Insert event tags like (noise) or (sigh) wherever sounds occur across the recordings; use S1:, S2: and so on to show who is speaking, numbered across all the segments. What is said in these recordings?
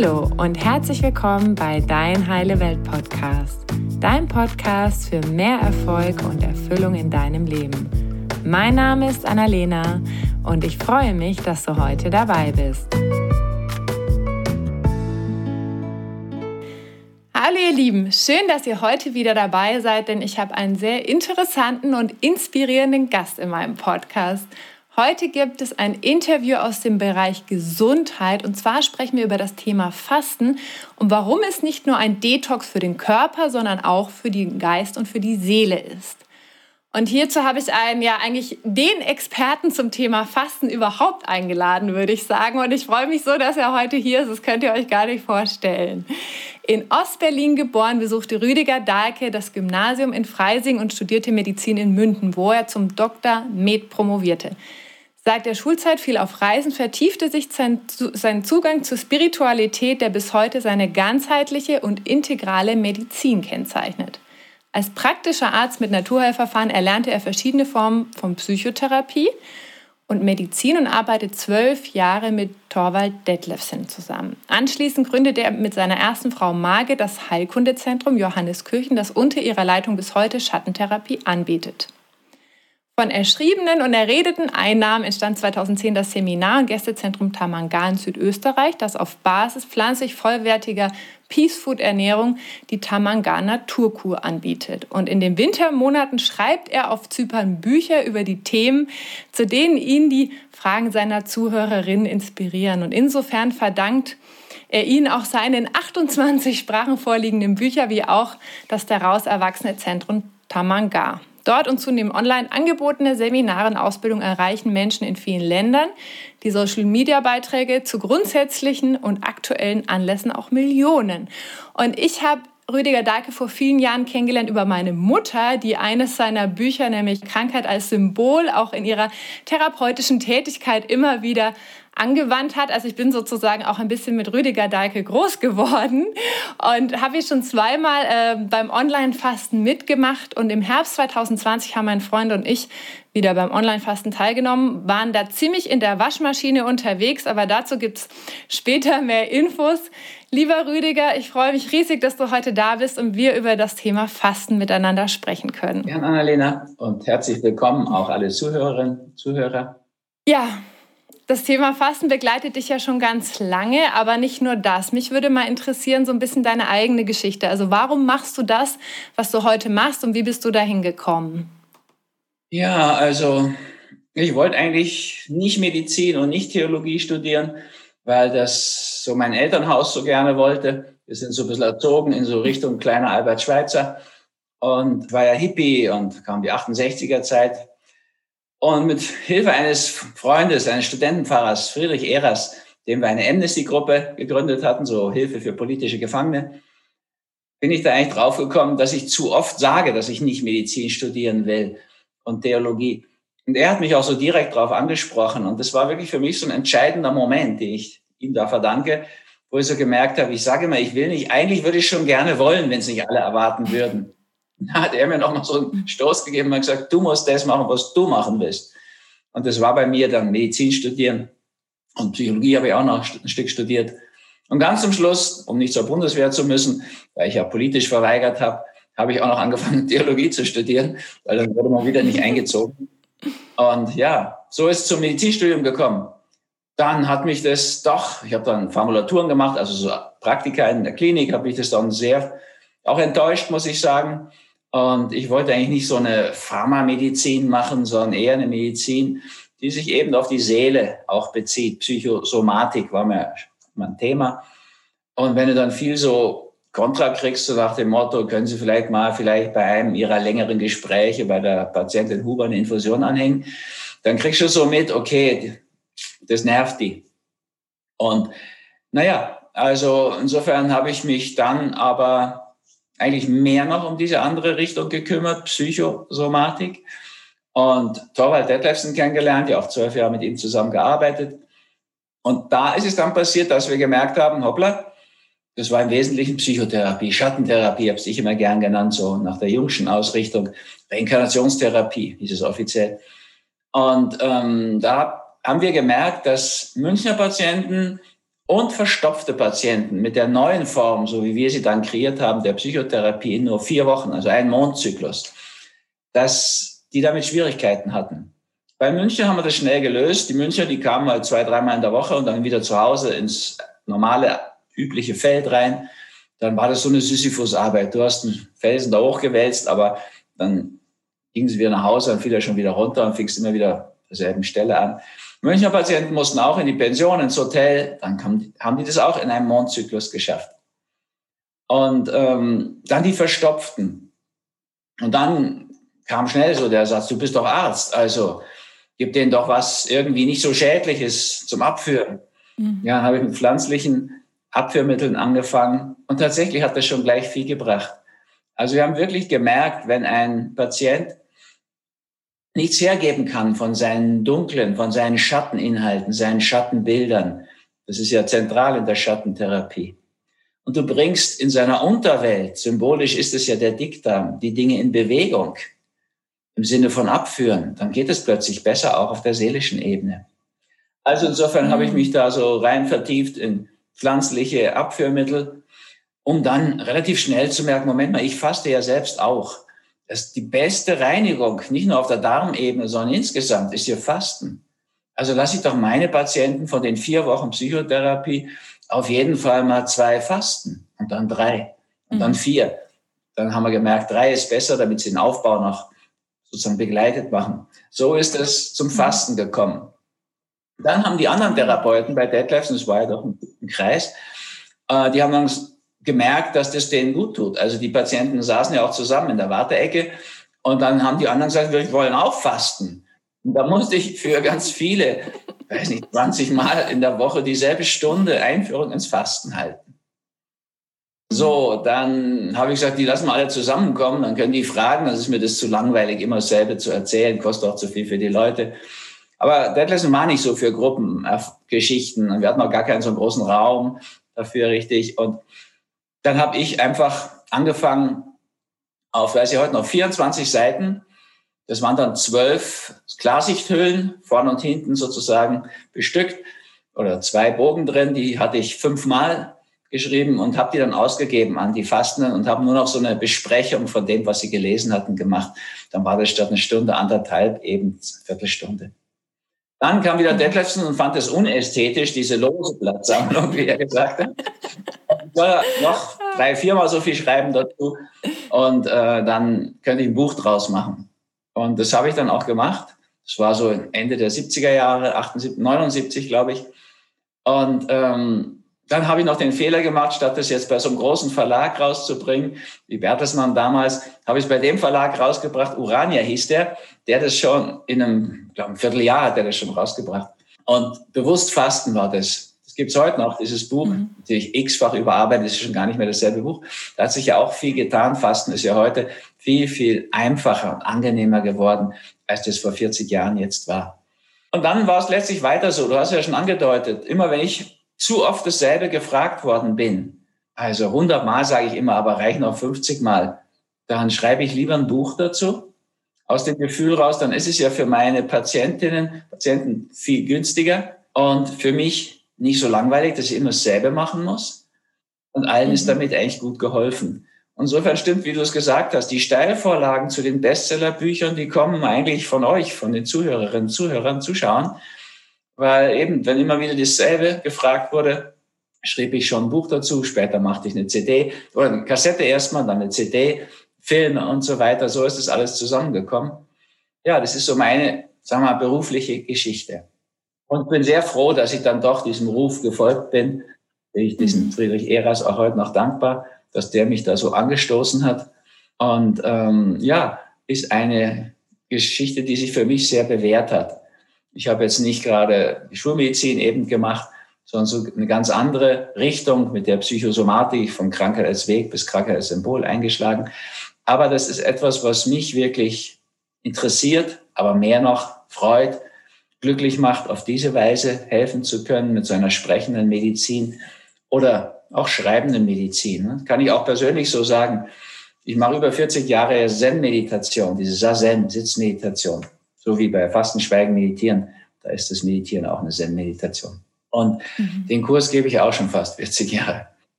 S1: Hallo und herzlich willkommen bei Dein Heile Welt Podcast, dein Podcast für mehr Erfolg und Erfüllung in deinem Leben. Mein Name ist Annalena und ich freue mich, dass du heute dabei bist. Hallo ihr Lieben, schön, dass ihr heute wieder dabei seid, denn ich habe einen sehr interessanten und inspirierenden Gast in meinem Podcast. Heute gibt es ein Interview aus dem Bereich Gesundheit und zwar sprechen wir über das Thema Fasten und warum es nicht nur ein Detox für den Körper, sondern auch für den Geist und für die Seele ist. Und hierzu habe ich einen, ja, eigentlich den Experten zum Thema Fasten überhaupt eingeladen, würde ich sagen. Und ich freue mich so, dass er heute hier ist. Das könnt ihr euch gar nicht vorstellen. In Ostberlin geboren, besuchte Rüdiger Dahlke das Gymnasium in Freising und studierte Medizin in Münden, wo er zum Dr. Med promovierte. Seit der Schulzeit fiel auf Reisen, vertiefte sich sein, Zugang zur Spiritualität, der bis heute seine ganzheitliche und integrale Medizin kennzeichnet. Als praktischer Arzt mit Naturheilverfahren erlernte er verschiedene Formen von Psychotherapie und Medizin und arbeitet zwölf Jahre mit Torvald Detlefsen zusammen. Anschließend gründete er mit seiner ersten Frau Marge das Heilkundezentrum Johanneskirchen, das unter ihrer Leitung bis heute Schattentherapie anbietet. Von erschriebenen und erredeten Einnahmen entstand 2010 das Seminar und Gästezentrum Tamanga in Südösterreich, das auf Basis pflanzlich vollwertiger Peace Food Ernährung die Tamanga Naturkur anbietet. Und in den Wintermonaten schreibt er auf Zypern Bücher über die Themen, zu denen ihn die Fragen seiner Zuhörerinnen inspirieren. Und insofern verdankt er ihnen auch seine in 28 Sprachen vorliegenden Bücher wie auch das daraus erwachsene Zentrum Tamanga. Dort und zunehmend online angebotene Seminare und Ausbildung erreichen Menschen in vielen Ländern die Social-Media-Beiträge zu grundsätzlichen und aktuellen Anlässen auch Millionen. Und ich habe Rüdiger Dahlke vor vielen Jahren kennengelernt über meine Mutter, die eines seiner Bücher, nämlich Krankheit als Symbol, auch in ihrer therapeutischen Tätigkeit immer wieder angewandt hat. Also ich bin sozusagen auch ein bisschen mit Rüdiger Dahlke groß geworden und habe ich schon zweimal äh, beim Online-Fasten mitgemacht. Und im Herbst 2020 haben mein Freund und ich wieder beim Online-Fasten teilgenommen, waren da ziemlich in der Waschmaschine unterwegs, aber dazu gibt es später mehr Infos. Lieber Rüdiger, ich freue mich riesig, dass du heute da bist und wir über das Thema Fasten miteinander sprechen können.
S2: Gern, Annalena, und herzlich willkommen auch alle Zuhörerinnen, Zuhörer.
S1: Ja, das Thema Fasten begleitet dich ja schon ganz lange, aber nicht nur das. Mich würde mal interessieren, so ein bisschen deine eigene Geschichte. Also warum machst du das, was du heute machst und wie bist du dahin gekommen?
S2: Ja, also ich wollte eigentlich nicht Medizin und nicht Theologie studieren, weil das so mein Elternhaus so gerne wollte. Wir sind so ein bisschen erzogen in so Richtung kleiner Albert Schweitzer und war ja Hippie und kam die 68er Zeit und mit Hilfe eines Freundes, eines Studentenpfarrers, Friedrich Ehrers, dem wir eine Amnesty-Gruppe gegründet hatten, so Hilfe für politische Gefangene, bin ich da eigentlich draufgekommen, dass ich zu oft sage, dass ich nicht Medizin studieren will und Theologie. Und er hat mich auch so direkt darauf angesprochen. Und das war wirklich für mich so ein entscheidender Moment, den ich ihm da verdanke, wo ich so gemerkt habe, ich sage immer, ich will nicht, eigentlich würde ich schon gerne wollen, wenn es nicht alle erwarten würden. Da (laughs) hat er mir noch mal so einen Stoß gegeben und gesagt, du musst das machen, was du machen willst. Und das war bei mir dann Medizin studieren. Und Psychologie habe ich auch noch ein Stück studiert. Und ganz zum Schluss, um nicht zur Bundeswehr zu müssen, weil ich ja politisch verweigert habe, habe ich auch noch angefangen, (laughs) Theologie zu studieren, weil dann wurde man wieder nicht eingezogen. Und ja, so ist es zum Medizinstudium gekommen. Dann hat mich das doch, ich habe dann Formulaturen gemacht, also so Praktika in der Klinik, habe ich das dann sehr auch enttäuscht, muss ich sagen. Und ich wollte eigentlich nicht so eine Pharmamedizin machen, sondern eher eine Medizin, die sich eben auf die Seele auch bezieht. Psychosomatik war mir mein Thema. Und wenn du dann viel so Kontra kriegst, so nach dem Motto, können Sie vielleicht mal vielleicht bei einem Ihrer längeren Gespräche bei der Patientin Huber eine Infusion anhängen, dann kriegst du so mit, okay, das nervt die. Und naja, also insofern habe ich mich dann aber eigentlich mehr noch um diese andere Richtung gekümmert, Psychosomatik. Und Torvald Detlefsen kennengelernt, ja auch zwölf Jahre mit ihm zusammengearbeitet. Und da ist es dann passiert, dass wir gemerkt haben, hoppla, das war im Wesentlichen Psychotherapie, Schattentherapie, habe ich immer gern genannt, so nach der Jungschen Ausrichtung, Reinkarnationstherapie hieß es offiziell. Und ähm, da haben wir gemerkt, dass Münchner Patienten und verstopfte Patienten mit der neuen Form, so wie wir sie dann kreiert haben, der Psychotherapie in nur vier Wochen, also ein Mondzyklus, dass die damit Schwierigkeiten hatten. Bei München haben wir das schnell gelöst. Die Müncher, die kamen halt zwei, dreimal in der Woche und dann wieder zu Hause ins normale, übliche Feld rein. Dann war das so eine Sisyphus-Arbeit. Du hast einen Felsen da hochgewälzt, aber dann gingen sie wieder nach Hause, dann fiel er schon wieder runter und fingst immer wieder derselben Stelle an. Münchner Patienten mussten auch in die Pension, ins Hotel. Dann kam, haben die das auch in einem Mondzyklus geschafft. Und ähm, dann die Verstopften. Und dann kam schnell so der Satz, du bist doch Arzt, also gib denen doch was irgendwie nicht so schädliches zum Abführen. Mhm. Ja, habe ich mit pflanzlichen Abführmitteln angefangen und tatsächlich hat das schon gleich viel gebracht. Also wir haben wirklich gemerkt, wenn ein Patient nichts hergeben kann von seinen dunklen, von seinen Schatteninhalten, seinen Schattenbildern. Das ist ja zentral in der Schattentherapie. Und du bringst in seiner Unterwelt, symbolisch ist es ja der Dickdarm, die Dinge in Bewegung im Sinne von abführen, dann geht es plötzlich besser auch auf der seelischen Ebene. Also insofern habe ich mich da so rein vertieft in pflanzliche Abführmittel, um dann relativ schnell zu merken, Moment mal, ich faste ja selbst auch das die beste Reinigung, nicht nur auf der Darmebene, sondern insgesamt, ist hier Fasten. Also lasse ich doch meine Patienten von den vier Wochen Psychotherapie auf jeden Fall mal zwei fasten und dann drei und mhm. dann vier. Dann haben wir gemerkt, drei ist besser, damit sie den Aufbau noch sozusagen begleitet machen. So ist es zum. Fasten gekommen. Dann haben die anderen Therapeuten bei Deadlifts, und es war ja doch ein, Kreis, äh, die haben dann gemerkt, dass das denen gut tut. Also die Patienten saßen ja auch zusammen in der Warteecke und dann haben die anderen gesagt, wir wollen auch fasten. Und da musste ich für ganz viele, weiß nicht, 20 Mal in der Woche dieselbe Stunde Einführung ins Fasten halten. So, dann habe ich gesagt, die lassen wir alle zusammenkommen, dann können die fragen, dann ist mir das zu langweilig, immer dasselbe zu erzählen, kostet auch zu viel für die Leute. Aber Deadlisten war nicht so für Gruppengeschichten. Wir hatten auch gar keinen so großen Raum dafür richtig. Und dann habe ich einfach angefangen auf, weiß ich heute noch, 24 Seiten. Das waren dann zwölf Klarsichthüllen, vorne und hinten sozusagen bestückt oder zwei Bogen drin. Die hatte ich fünfmal geschrieben und habe die dann ausgegeben an die Fastenden und habe nur noch so eine Besprechung von dem, was sie gelesen hatten, gemacht. Dann war das statt eine Stunde, anderthalb, eben eine Viertelstunde. Dann kam wieder Detlefsen und fand es unästhetisch, diese lose Blattsammlung, wie er gesagt hat. (laughs) Soll noch drei, viermal so viel schreiben dazu und äh, dann könnte ich ein Buch draus machen. Und das habe ich dann auch gemacht. Das war so Ende der 70er Jahre, 78, 79, glaube ich. Und ähm, dann habe ich noch den Fehler gemacht, statt das jetzt bei so einem großen Verlag rauszubringen, wie Bertelsmann damals, habe ich es bei dem Verlag rausgebracht, Urania hieß der, der das schon in einem, glaube, einem Vierteljahr hat er das schon rausgebracht. Und bewusst Fasten war das. Das gibt's heute noch, dieses Buch, mhm. natürlich x-fach überarbeitet, ist schon gar nicht mehr dasselbe Buch. Da hat sich ja auch viel getan. Fasten ist ja heute viel, viel einfacher und angenehmer geworden, als das vor 40 Jahren jetzt war. Und dann war es letztlich weiter so. Du hast ja schon angedeutet, immer wenn ich zu oft dasselbe gefragt worden bin, also 100 Mal sage ich immer, aber reichen auch 50 Mal, dann schreibe ich lieber ein Buch dazu. Aus dem Gefühl raus, dann ist es ja für meine Patientinnen, Patienten viel günstiger und für mich nicht so langweilig, dass ich immer dasselbe machen muss. Und allen mhm. ist damit eigentlich gut geholfen. Insofern stimmt, wie du es gesagt hast, die Steilvorlagen zu den Bestsellerbüchern, die kommen eigentlich von euch, von den Zuhörerinnen, Zuhörern, Zuschauern weil eben, wenn immer wieder dasselbe gefragt wurde, schrieb ich schon ein Buch dazu, später machte ich eine CD oder eine Kassette erstmal, dann eine CD, Filme und so weiter. So ist das alles zusammengekommen. Ja, das ist so meine, sagen wir mal, berufliche Geschichte. Und bin sehr froh, dass ich dann doch diesem Ruf gefolgt bin. Bin ich diesem mhm. Friedrich Eras auch heute noch dankbar, dass der mich da so angestoßen hat. Und ähm, ja, ist eine Geschichte, die sich für mich sehr bewährt hat. Ich habe jetzt nicht gerade die Schulmedizin eben gemacht, sondern so eine ganz andere Richtung mit der Psychosomatik von Krankheit als Weg bis Krankheit als Symbol eingeschlagen. Aber das ist etwas, was mich wirklich interessiert, aber mehr noch freut, glücklich macht, auf diese Weise helfen zu können mit so einer sprechenden Medizin oder auch schreibenden Medizin. Kann ich auch persönlich so sagen. Ich mache über 40 Jahre Zen-Meditation, diese Sazen, Sitzmeditation. So wie bei Fasten, Schweigen, Meditieren. Da ist das Meditieren auch eine Zen-Meditation. Und mhm. den Kurs gebe ich auch schon fast 40 Jahre.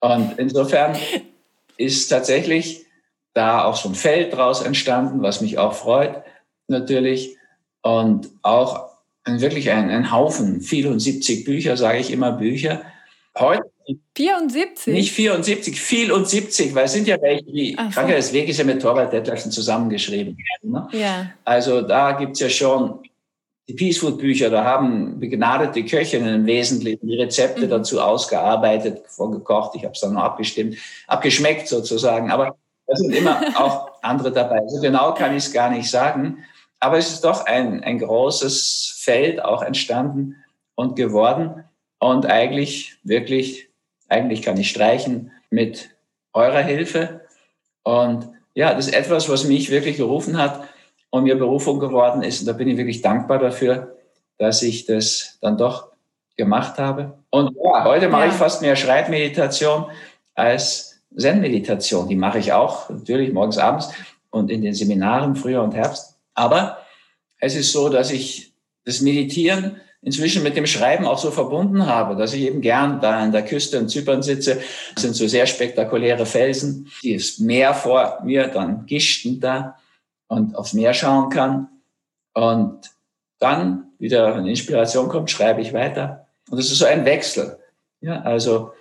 S2: Und insofern ist tatsächlich da auch so ein Feld draus entstanden, was mich auch freut, natürlich. Und auch wirklich ein, ein Haufen, 74 Bücher, sage ich immer Bücher.
S1: Heute 74?
S2: Nicht 74, viel und 70, weil es sind ja welche, die Ach Krankheit des Weges ja mit Torwald Detlefsen zusammengeschrieben werden. Ne? Ja. Also da gibt's ja schon die Peace Food Bücher, da haben begnadete Köchinnen im Wesentlichen die Rezepte mhm. dazu ausgearbeitet, vorgekocht. Ich habe es dann noch abgestimmt, abgeschmeckt sozusagen. Aber da sind immer (laughs) auch andere dabei. So genau kann ich es gar nicht sagen. Aber es ist doch ein, ein großes Feld auch entstanden und geworden. Und eigentlich, wirklich, eigentlich kann ich streichen mit eurer Hilfe. Und ja, das ist etwas, was mich wirklich gerufen hat und mir Berufung geworden ist. Und da bin ich wirklich dankbar dafür, dass ich das dann doch gemacht habe. Und ja, heute mache ja. ich fast mehr Schreibmeditation als Zen-Meditation. Die mache ich auch, natürlich morgens, abends und in den Seminaren, Frühjahr und Herbst. Aber es ist so, dass ich das Meditieren inzwischen mit dem Schreiben auch so verbunden habe, dass ich eben gern da an der Küste in Zypern sitze. Das sind so sehr spektakuläre Felsen. Die ist Meer vor mir, dann Gischten da und aufs Meer schauen kann. Und dann wieder eine Inspiration kommt, schreibe ich weiter. Und das ist so ein Wechsel. Ja, also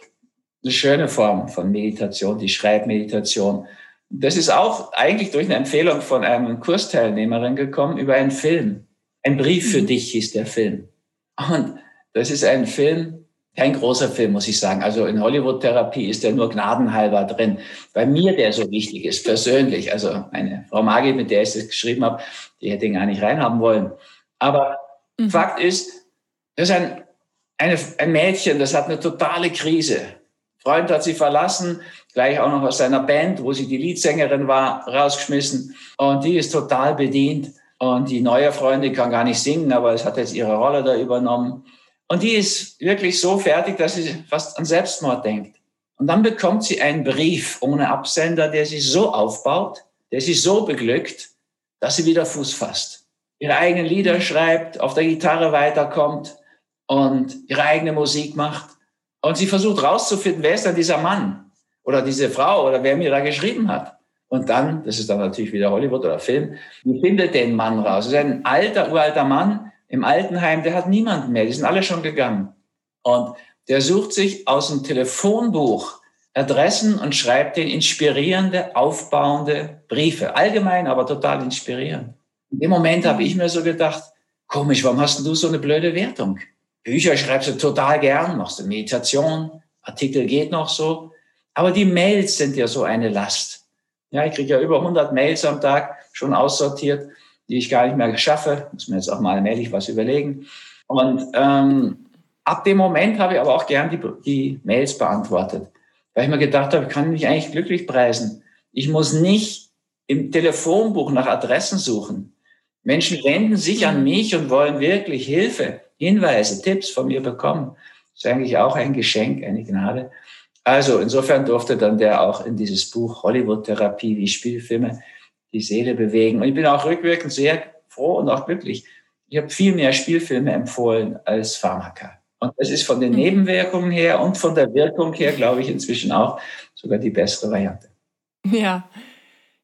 S2: eine schöne Form von Meditation, die Schreibmeditation. Das ist auch eigentlich durch eine Empfehlung von einer Kursteilnehmerin gekommen über einen Film. Ein Brief für mhm. dich hieß der Film. Und das ist ein Film, kein großer Film, muss ich sagen. Also in Hollywood-Therapie ist der nur gnadenhalber drin. Bei mir, der so wichtig ist, persönlich. Also meine Frau Maggie, mit der ich das geschrieben habe, die hätte ihn gar nicht reinhaben wollen. Aber mhm. Fakt ist, das ist ein, eine, ein Mädchen, das hat eine totale Krise. Freund hat sie verlassen, gleich auch noch aus seiner Band, wo sie die Leadsängerin war, rausgeschmissen. Und die ist total bedient. Und die neue Freundin kann gar nicht singen, aber es hat jetzt ihre Rolle da übernommen. Und die ist wirklich so fertig, dass sie fast an Selbstmord denkt. Und dann bekommt sie einen Brief ohne Absender, der sie so aufbaut, der sie so beglückt, dass sie wieder Fuß fasst. Ihre eigenen Lieder schreibt, auf der Gitarre weiterkommt und ihre eigene Musik macht. Und sie versucht rauszufinden, wer ist denn dieser Mann oder diese Frau oder wer mir da geschrieben hat. Und dann, das ist dann natürlich wieder Hollywood oder Film, die findet den Mann raus. Das ist ein alter, uralter Mann, im Altenheim, der hat niemanden mehr, die sind alle schon gegangen. Und der sucht sich aus dem Telefonbuch Adressen und schreibt den inspirierende, aufbauende Briefe. Allgemein, aber total inspirierend. In dem Moment habe ich mir so gedacht, komisch, warum hast du so eine blöde Wertung? Bücher schreibst du total gern, machst du Meditation, Artikel geht noch so. Aber die Mails sind ja so eine Last. Ja, ich kriege ja über 100 Mails am Tag schon aussortiert die ich gar nicht mehr schaffe. Muss mir jetzt auch mal allmählich was überlegen. Und ähm, ab dem Moment habe ich aber auch gern die, die Mails beantwortet, weil ich mir gedacht habe, ich kann mich eigentlich glücklich preisen. Ich muss nicht im Telefonbuch nach Adressen suchen. Menschen wenden sich an mich und wollen wirklich Hilfe, Hinweise, Tipps von mir bekommen. Das ist eigentlich auch ein Geschenk, eine Gnade. Also insofern durfte dann der auch in dieses Buch Hollywood-Therapie wie Spielfilme die Seele bewegen. Und ich bin auch rückwirkend sehr froh und auch glücklich. Ich habe viel mehr Spielfilme empfohlen als Pharmaka. Und das ist von den mhm. Nebenwirkungen her und von der Wirkung her, glaube ich, inzwischen auch sogar die bessere Variante.
S1: Ja.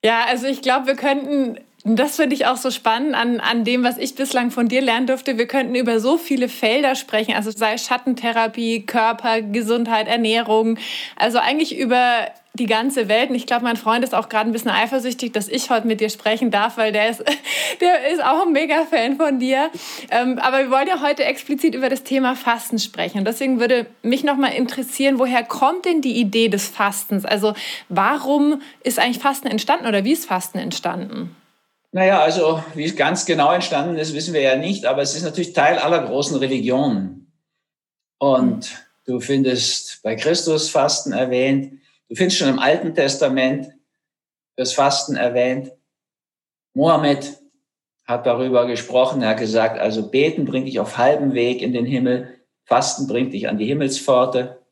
S1: Ja, also ich glaube, wir könnten das finde ich auch so spannend an, an dem, was ich bislang von dir lernen durfte. Wir könnten über so viele Felder sprechen, also sei Schattentherapie, Körper, Gesundheit, Ernährung, also eigentlich über die ganze Welt. Und ich glaube, mein Freund ist auch gerade ein bisschen eifersüchtig, dass ich heute mit dir sprechen darf, weil der ist, (laughs) der ist auch ein Mega-Fan von dir. Ähm, aber wir wollen ja heute explizit über das Thema Fasten sprechen. Und deswegen würde mich nochmal interessieren, woher kommt denn die Idee des Fastens? Also warum ist eigentlich Fasten entstanden oder wie ist Fasten entstanden?
S2: Naja, also wie es ganz genau entstanden ist, wissen wir ja nicht, aber es ist natürlich Teil aller großen Religionen. Und du findest bei Christus Fasten erwähnt, du findest schon im Alten Testament das Fasten erwähnt. Mohammed hat darüber gesprochen, er hat gesagt, also beten bringt dich auf halbem Weg in den Himmel, Fasten bringt dich an die Himmelspforte.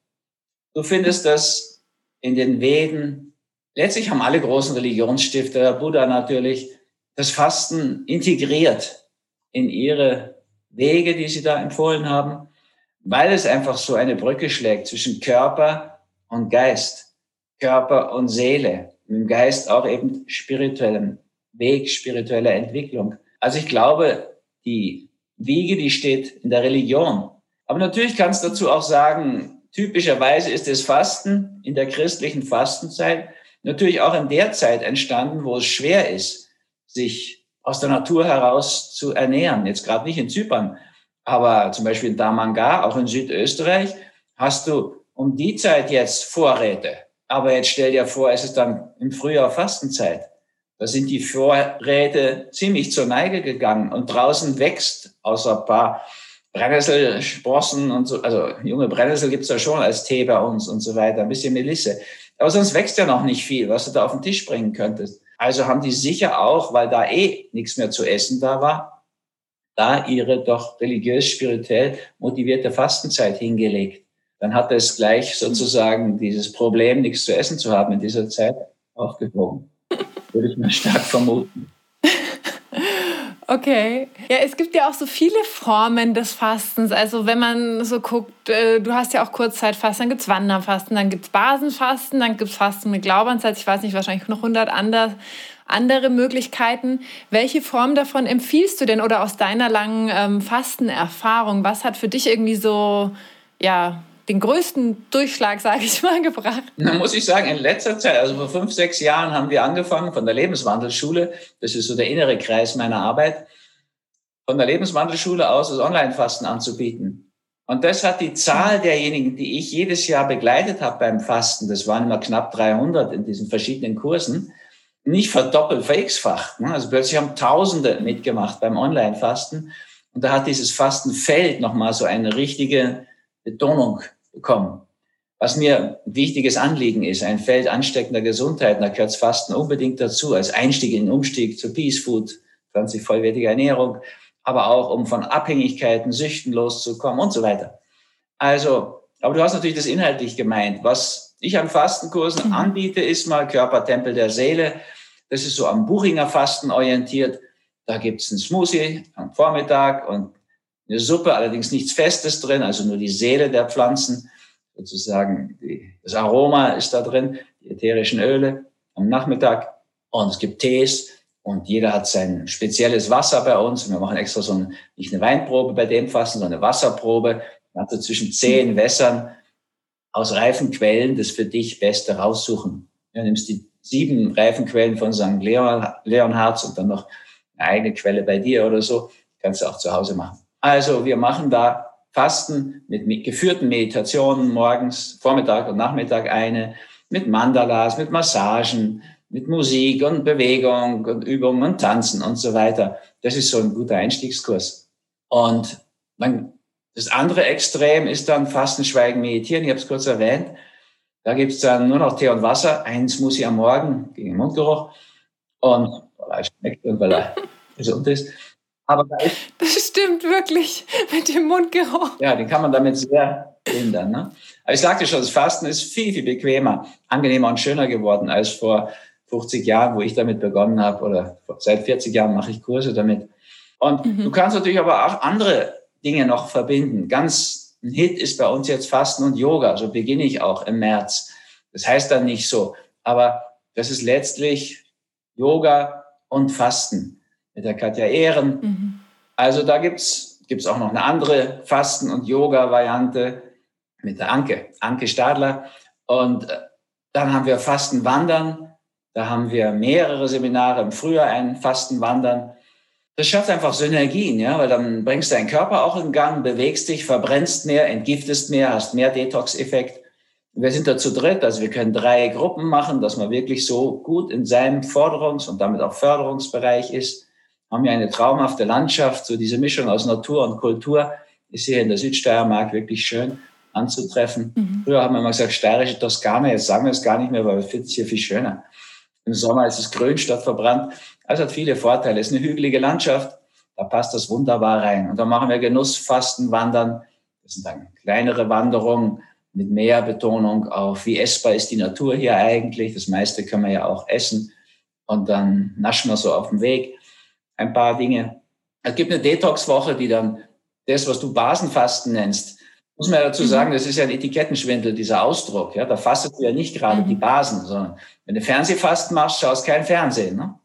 S2: Du findest das in den Veden. Letztlich haben alle großen Religionsstifter, Buddha natürlich, das Fasten integriert in ihre Wege, die sie da empfohlen haben. weil es einfach so eine Brücke schlägt zwischen Körper und Geist, Körper und Seele, im Geist auch eben spirituellem Weg, spiritueller Entwicklung. Also ich glaube, die Wiege, die steht in der Religion. Aber natürlich kannst du dazu auch sagen, typischerweise ist das Fasten in der christlichen Fastenzeit natürlich auch in der Zeit entstanden, wo es schwer ist, sich aus der Natur heraus zu ernähren. Jetzt gerade nicht in Zypern, aber zum Beispiel in Damangar, auch in Südösterreich, hast du um die Zeit jetzt Vorräte. Aber jetzt stell dir vor, es ist dann im Frühjahr Fastenzeit. Da sind die Vorräte ziemlich zur Neige gegangen und draußen wächst außer ein paar Brennnesselsprossen und so, also junge Brennnessel gibt's ja schon als Tee bei uns und so weiter, ein bisschen Melisse. Aber sonst wächst ja noch nicht viel, was du da auf den Tisch bringen könntest. Also haben die sicher auch, weil da eh nichts mehr zu essen da war, da ihre doch religiös-spirituell motivierte Fastenzeit hingelegt. Dann hat es gleich sozusagen dieses Problem, nichts zu essen zu haben in dieser Zeit, aufgehoben. Würde ich mal stark vermuten. (laughs)
S1: Okay. Ja, es gibt ja auch so viele Formen des Fastens. Also wenn man so guckt, äh, du hast ja auch Kurzzeitfasten, dann gibt es Wanderfasten, dann gibt es Basenfasten, dann gibt es Fasten mit Glaubenszeit, ich weiß nicht, wahrscheinlich noch hundert andere, andere Möglichkeiten. Welche Form davon empfiehlst du denn oder aus deiner langen ähm, Fastenerfahrung? Was hat für dich irgendwie so, ja, den größten Durchschlag, sage ich mal, (laughs) gebracht?
S2: Da muss ich sagen, in letzter Zeit, also vor fünf, sechs Jahren haben wir angefangen von der Lebenswandelschule, das ist so der innere Kreis meiner Arbeit, von der Lebenswandelschule aus das Online-Fasten anzubieten. Und das hat die Zahl derjenigen, die ich jedes Jahr begleitet habe beim Fasten, das waren immer knapp 300 in diesen verschiedenen Kursen, nicht verdoppelt, verX-facht. Ne? Also plötzlich haben Tausende mitgemacht beim Online-Fasten. Und da hat dieses Fastenfeld nochmal so eine richtige Betonung bekommen. Was mir ein wichtiges Anliegen ist, ein Feld ansteckender Gesundheit, da gehört Fasten unbedingt dazu, als Einstieg in den Umstieg zu Peace Food, pflanzlich vollwertige Ernährung, aber auch um von Abhängigkeiten, Süchten loszukommen und so weiter. Also, aber du hast natürlich das inhaltlich gemeint. Was ich an Fastenkursen mhm. anbiete, ist mal Körpertempel der Seele. Das ist so am Buchinger Fasten orientiert. Da gibt's ein Smoothie am Vormittag und eine Suppe, allerdings nichts Festes drin, also nur die Seele der Pflanzen, sozusagen die, das Aroma ist da drin, die ätherischen Öle am Nachmittag. Und es gibt Tees und jeder hat sein spezielles Wasser bei uns. Wir machen extra so ein, nicht eine Weinprobe bei dem Fassen, sondern eine Wasserprobe. Man hat so zwischen zehn Wässern aus reifen Quellen das für dich Beste raussuchen. Du nimmst die sieben reifen Quellen von St. Leon, Leonhards und dann noch eine eigene Quelle bei dir oder so. Kannst du auch zu Hause machen. Also wir machen da Fasten mit, geführten Meditationen morgens, Vormittag und Nachmittag eine, mit Mandalas, mit Massagen, mit Musik und Bewegung und Übungen und Tanzen und so weiter. Das ist so ein guter Einstiegskurs. Und man, das andere Extrem ist dann Fasten, Schweigen, Meditieren. Ich habe es kurz erwähnt. Da gibt's dann nur noch Tee und Wasser. Eins muss ich am Morgen gegen den Mundgeruch. Und weil er schmeckt und weil er gesund ist.
S1: Aber da ist, (laughs) das stimmt wirklich mit dem Mundgeruch.
S2: Ja, den kann man damit sehr lindern. Ne? Aber ich sagte schon, das Fasten ist viel, viel bequemer, angenehmer und schöner geworden als vor 50 Jahren, wo ich damit begonnen habe. Oder seit 40 Jahren mache ich Kurse damit. Und mhm. du kannst natürlich aber auch andere Dinge noch verbinden. Ganz ein Hit ist bei uns jetzt Fasten und Yoga. So beginne ich auch im März. Das heißt dann nicht so. Aber das ist letztlich Yoga und Fasten mit der Katja Ehren. Mhm. Also da gibt's gibt's auch noch eine andere Fasten- und Yoga-Variante mit der Anke, Anke Stadler. Und äh, dann haben wir Fastenwandern. Da haben wir mehrere Seminare im Frühjahr ein Fastenwandern. Das schafft einfach Synergien, ja, weil dann bringst du deinen Körper auch in Gang, bewegst dich, verbrennst mehr, entgiftest mehr, hast mehr Detox-Effekt. Wir sind da zu dritt, also wir können drei Gruppen machen, dass man wirklich so gut in seinem Forderungs- und damit auch Förderungsbereich ist haben ja eine traumhafte Landschaft, so diese Mischung aus Natur und Kultur ist hier in der Südsteiermark wirklich schön anzutreffen. Mhm. Früher haben wir mal gesagt, steirische Toskana, jetzt sagen wir es gar nicht mehr, weil wir finden es hier viel schöner. Im Sommer ist es grün statt verbrannt. Also hat viele Vorteile. Es ist eine hügelige Landschaft, da passt das wunderbar rein. Und da machen wir Genussfasten, Wandern. Das sind dann kleinere Wanderungen mit mehr Betonung auf, wie essbar ist die Natur hier eigentlich. Das meiste können wir ja auch essen. Und dann naschen wir so auf dem Weg ein paar Dinge. Es gibt eine Detox-Woche, die dann das, was du Basenfasten nennst, muss man ja dazu sagen, das ist ja ein Etikettenschwindel, dieser Ausdruck. Ja, da fastest du ja nicht gerade mhm. die Basen, sondern wenn du Fernsehfasten machst, schaust kein Fernsehen. Ne?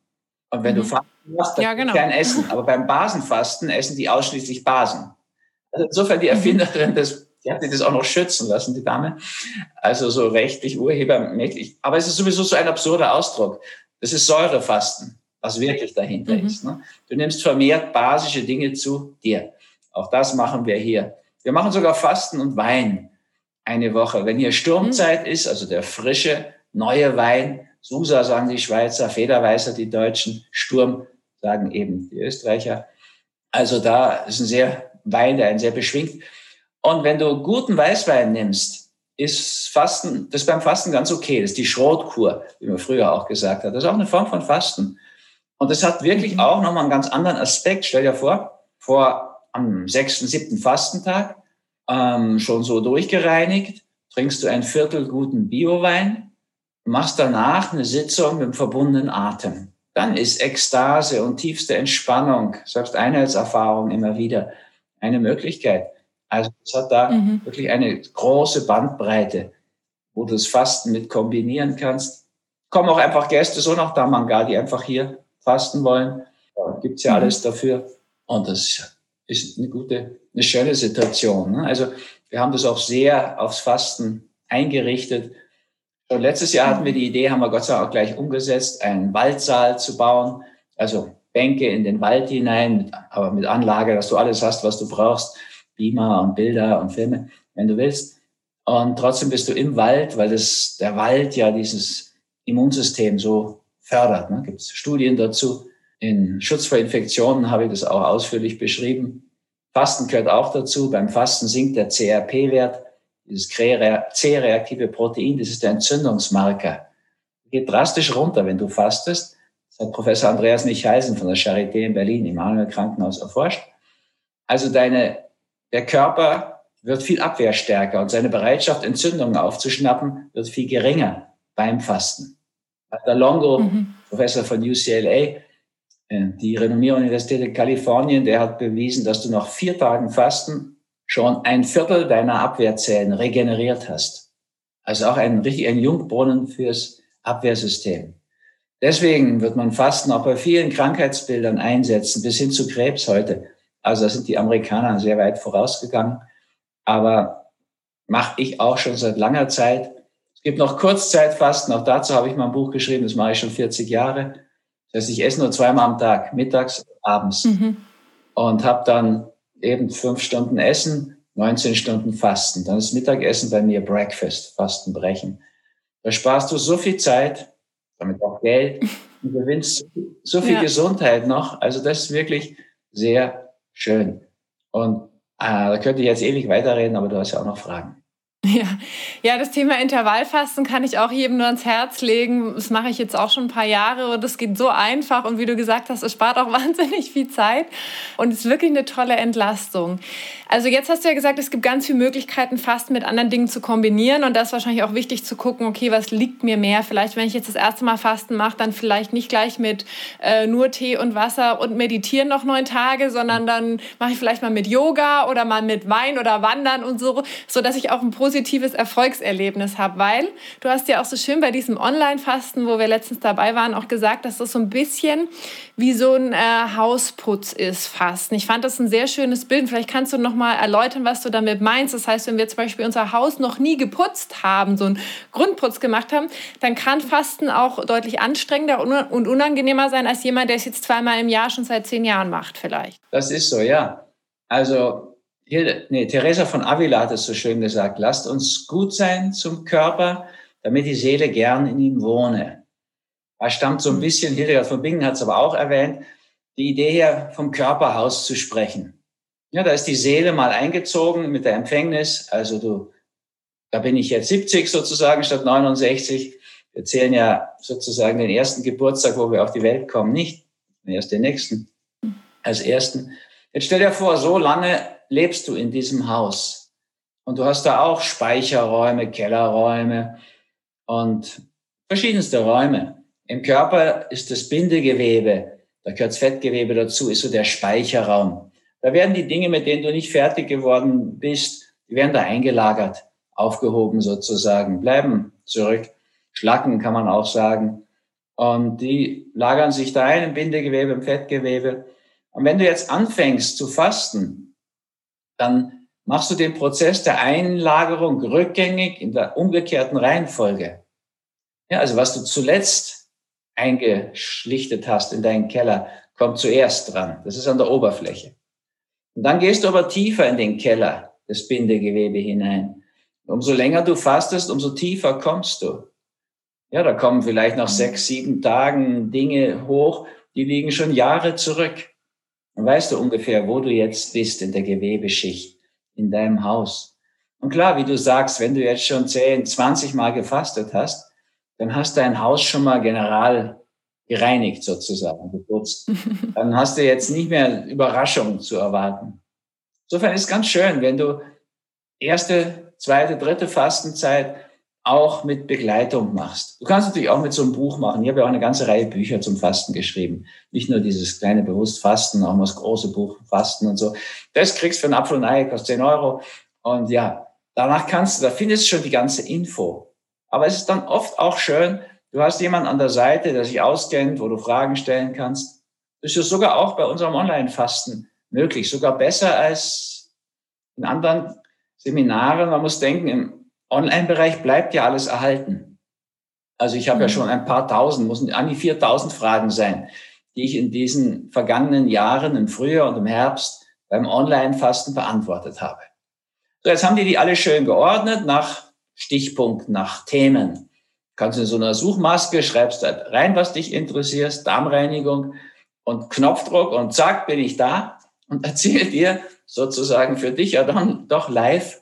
S2: Und wenn mhm. du Fasten machst, dann ja, genau. kein (laughs) Essen. Aber beim Basenfasten essen die ausschließlich Basen. Also insofern die mhm. Erfinderin des die hat sich das auch noch schützen lassen, die Dame. Also so rechtlich, urhebermäßig. Aber es ist sowieso so ein absurder Ausdruck. Das ist Säurefasten, was wirklich dahinter mhm. ist. Ne? Du nimmst vermehrt basische Dinge zu dir. Auch das machen wir hier. Wir machen sogar Fasten und Wein eine Woche. Wenn hier Sturmzeit mhm. ist, also der frische, neue Wein, Susa sagen die Schweizer, Federweißer die Deutschen, Sturm sagen eben die Österreicher. Also da ist ein sehr Wein, der einen sehr beschwingt. Und wenn du guten Weißwein nimmst, ist Fasten, das ist beim Fasten ganz okay. Das ist die Schrotkur, wie man früher auch gesagt hat. Das ist auch eine Form von Fasten. Und das hat wirklich mhm. auch nochmal einen ganz anderen Aspekt. Stell dir vor, vor am sechsten, siebten Fastentag, ähm, schon so durchgereinigt, trinkst du ein Viertel guten Biowein, machst danach eine Sitzung mit dem verbundenen Atem. Dann ist Ekstase und tiefste Entspannung, selbst Einheitserfahrung immer wieder eine Möglichkeit. Also es hat da mhm. wirklich eine große Bandbreite, wo du das Fasten mit kombinieren kannst. Kommen auch einfach Gäste so nach Damanga, die einfach hier fasten wollen. Da gibt's ja mhm. alles dafür. Und das ist eine gute, eine schöne Situation. Ne? Also wir haben das auch sehr aufs Fasten eingerichtet. Schon letztes Jahr hatten wir die Idee, haben wir Gott sei Dank auch gleich umgesetzt, einen Waldsaal zu bauen. Also Bänke in den Wald hinein, aber mit Anlage, dass du alles hast, was du brauchst. Beamer und Bilder und Filme, wenn du willst. Und trotzdem bist du im Wald, weil das, der Wald ja dieses Immunsystem so fördert. Ne? Gibt es Studien dazu. In Schutz vor Infektionen habe ich das auch ausführlich beschrieben. Fasten gehört auch dazu. Beim Fasten sinkt der CRP-Wert, dieses C-reaktive Protein, das ist der Entzündungsmarker. Geht drastisch runter, wenn du fastest. Das hat Professor Andreas Michalsen von der Charité in Berlin im Manuel Krankenhaus erforscht. Also deine der Körper wird viel abwehrstärker und seine Bereitschaft, Entzündungen aufzuschnappen, wird viel geringer beim Fasten. Longo, mhm. Professor von UCLA, äh, die renommierte Universität in Kalifornien, der hat bewiesen, dass du nach vier Tagen Fasten schon ein Viertel deiner Abwehrzellen regeneriert hast. Also auch ein richtig ein Jungbrunnen fürs Abwehrsystem. Deswegen wird man Fasten auch bei vielen Krankheitsbildern einsetzen, bis hin zu Krebs heute. Also da sind die Amerikaner sehr weit vorausgegangen. Aber mache ich auch schon seit langer Zeit. Es gibt noch Kurzzeitfasten. Auch dazu habe ich mal ein Buch geschrieben. Das mache ich schon 40 Jahre. Das heißt, ich esse nur zweimal am Tag, mittags, abends. Mhm. Und habe dann eben fünf Stunden Essen, 19 Stunden Fasten. Dann ist Mittagessen bei mir Breakfast, Fastenbrechen. Da sparst du so viel Zeit, damit auch Geld (laughs) und gewinnst so viel ja. Gesundheit noch. Also das ist wirklich sehr Schön. Und äh, da könnte ich jetzt ewig weiterreden, aber du hast ja auch noch Fragen. (laughs)
S1: Ja. ja, das Thema Intervallfasten kann ich auch jedem nur ans Herz legen. Das mache ich jetzt auch schon ein paar Jahre und das geht so einfach und wie du gesagt hast, es spart auch (laughs) wahnsinnig viel Zeit und ist wirklich eine tolle Entlastung. Also jetzt hast du ja gesagt, es gibt ganz viele Möglichkeiten, Fasten mit anderen Dingen zu kombinieren und das ist wahrscheinlich auch wichtig zu gucken, okay, was liegt mir mehr? Vielleicht, wenn ich jetzt das erste Mal Fasten mache, dann vielleicht nicht gleich mit äh, nur Tee und Wasser und meditieren noch neun Tage, sondern dann mache ich vielleicht mal mit Yoga oder mal mit Wein oder Wandern und so, so dass ich auch ein positives Erfolgserlebnis habe, weil du hast ja auch so schön bei diesem Online-Fasten, wo wir letztens dabei waren, auch gesagt, dass das so ein bisschen wie so ein äh, Hausputz ist, Fasten. Ich fand das ein sehr schönes Bild. Vielleicht kannst du noch mal erläutern, was du damit meinst. Das heißt, wenn wir zum Beispiel unser Haus noch nie geputzt haben, so einen Grundputz gemacht haben, dann kann Fasten auch deutlich anstrengender und unangenehmer sein als jemand, der es jetzt zweimal im Jahr schon seit zehn Jahren macht, vielleicht.
S2: Das ist so, ja. Also Hilde, nee, Teresa von Avila hat es so schön gesagt, lasst uns gut sein zum Körper, damit die Seele gern in ihm wohne. Da stammt so ein bisschen, Hildegard von Bingen hat es aber auch erwähnt, die Idee her, vom Körperhaus zu sprechen. Ja, da ist die Seele mal eingezogen mit der Empfängnis. Also du, da bin ich jetzt 70 sozusagen statt 69. Wir zählen ja sozusagen den ersten Geburtstag, wo wir auf die Welt kommen, nicht erst den nächsten als ersten. Jetzt stell dir vor, so lange lebst du in diesem Haus. Und du hast da auch Speicherräume, Kellerräume und verschiedenste Räume. Im Körper ist das Bindegewebe, da gehört das Fettgewebe dazu, ist so der Speicherraum. Da werden die Dinge, mit denen du nicht fertig geworden bist, die werden da eingelagert, aufgehoben sozusagen, bleiben zurück. Schlacken kann man auch sagen. Und die lagern sich da ein im Bindegewebe, im Fettgewebe. Und wenn du jetzt anfängst zu fasten, dann machst du den Prozess der Einlagerung rückgängig in der umgekehrten Reihenfolge. Ja, also was du zuletzt eingeschlichtet hast in deinen Keller, kommt zuerst dran. Das ist an der Oberfläche. Und dann gehst du aber tiefer in den Keller des Bindegewebe hinein. Umso länger du fastest, umso tiefer kommst du. Ja, da kommen vielleicht nach sechs, sieben Tagen Dinge hoch, die liegen schon Jahre zurück. Dann weißt du ungefähr, wo du jetzt bist in der Gewebeschicht, in deinem Haus. Und klar, wie du sagst, wenn du jetzt schon zehn, zwanzig Mal gefastet hast, dann hast dein Haus schon mal general gereinigt sozusagen, geputzt. (laughs) Dann hast du jetzt nicht mehr Überraschungen zu erwarten. Insofern ist es ganz schön, wenn du erste, zweite, dritte Fastenzeit auch mit Begleitung machst. Du kannst natürlich auch mit so einem Buch machen. Ich habe ja auch eine ganze Reihe Bücher zum Fasten geschrieben. Nicht nur dieses kleine Bewusstfasten, auch mal das große Buch Fasten und so. Das kriegst du für einen Apfel und Ei, kostet 10 Euro. Und ja, danach kannst du, da findest du schon die ganze Info. Aber es ist dann oft auch schön, du hast jemanden an der Seite, der sich auskennt, wo du Fragen stellen kannst. Das ist sogar auch bei unserem Online-Fasten möglich, sogar besser als in anderen Seminaren. Man muss denken, im Online-Bereich bleibt ja alles erhalten. Also ich habe mhm. ja schon ein paar tausend, muss an die 4000 Fragen sein, die ich in diesen vergangenen Jahren im Frühjahr und im Herbst beim Online-Fasten beantwortet habe. So, jetzt haben die die alle schön geordnet nach Stichpunkt, nach Themen. Kannst in so einer Suchmaske, schreibst da rein, was dich interessiert, Darmreinigung und Knopfdruck und zack, bin ich da und (laughs) erzähle dir sozusagen für dich ja dann doch live,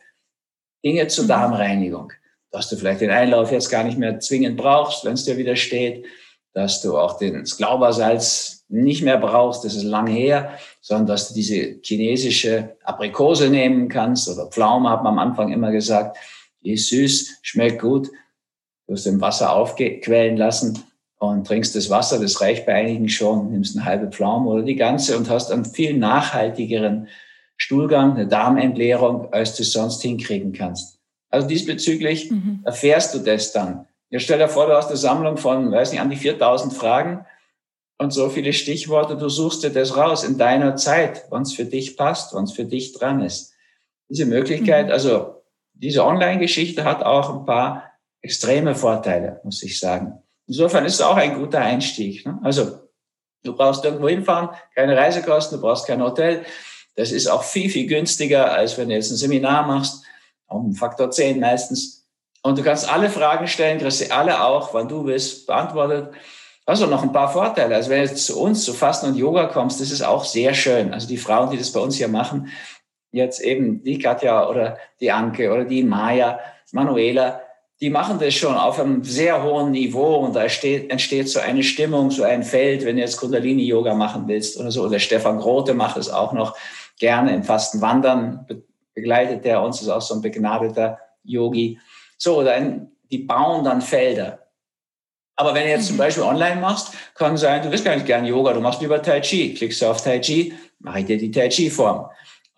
S2: Dinge zur mhm. Darmreinigung. Dass du vielleicht den Einlauf jetzt gar nicht mehr zwingend brauchst, wenn es dir wieder steht. Dass du auch den, das Glaubersalz nicht mehr brauchst, das ist lang her, sondern dass du diese chinesische Aprikose nehmen kannst oder Pflaume, hat man am Anfang immer gesagt. Die ist süß, schmeckt gut. Du hast im Wasser aufquellen lassen und trinkst das Wasser, das reicht bei einigen schon, nimmst eine halbe Pflaume oder die ganze und hast einen viel nachhaltigeren Stuhlgang, eine Darmentleerung, als du es sonst hinkriegen kannst. Also diesbezüglich mhm. erfährst du das dann. Ja, stell dir vor, du hast eine Sammlung von, weiß nicht, an die 4000 Fragen und so viele Stichworte, du suchst dir das raus in deiner Zeit, wann es für dich passt, wann es für dich dran ist. Diese Möglichkeit, mhm. also diese Online-Geschichte hat auch ein paar extreme Vorteile, muss ich sagen. Insofern ist es auch ein guter Einstieg. Ne? Also du brauchst irgendwo hinfahren, keine Reisekosten, du brauchst kein Hotel, das ist auch viel, viel günstiger, als wenn du jetzt ein Seminar machst, um Faktor 10 meistens. Und du kannst alle Fragen stellen, kriegst sie alle auch, wann du willst, beantwortet. Also noch ein paar Vorteile. Also wenn du jetzt zu uns zu Fasten und Yoga kommst, das ist auch sehr schön. Also die Frauen, die das bei uns hier machen, jetzt eben die Katja oder die Anke oder die Maya, Manuela, die machen das schon auf einem sehr hohen Niveau und da entsteht, entsteht so eine Stimmung, so ein Feld, wenn du jetzt Kundalini-Yoga machen willst oder so. Oder Stefan Grote macht es auch noch gerne im Fasten Wandern begleitet er uns, ist auch so ein begnadeter Yogi. So, oder ein, die bauen dann Felder. Aber wenn du jetzt zum mhm. Beispiel online machst, kann sein, du willst gar nicht gern Yoga, du machst lieber Tai Chi. Klickst du auf Tai Chi, mache ich dir die Tai Chi-Form.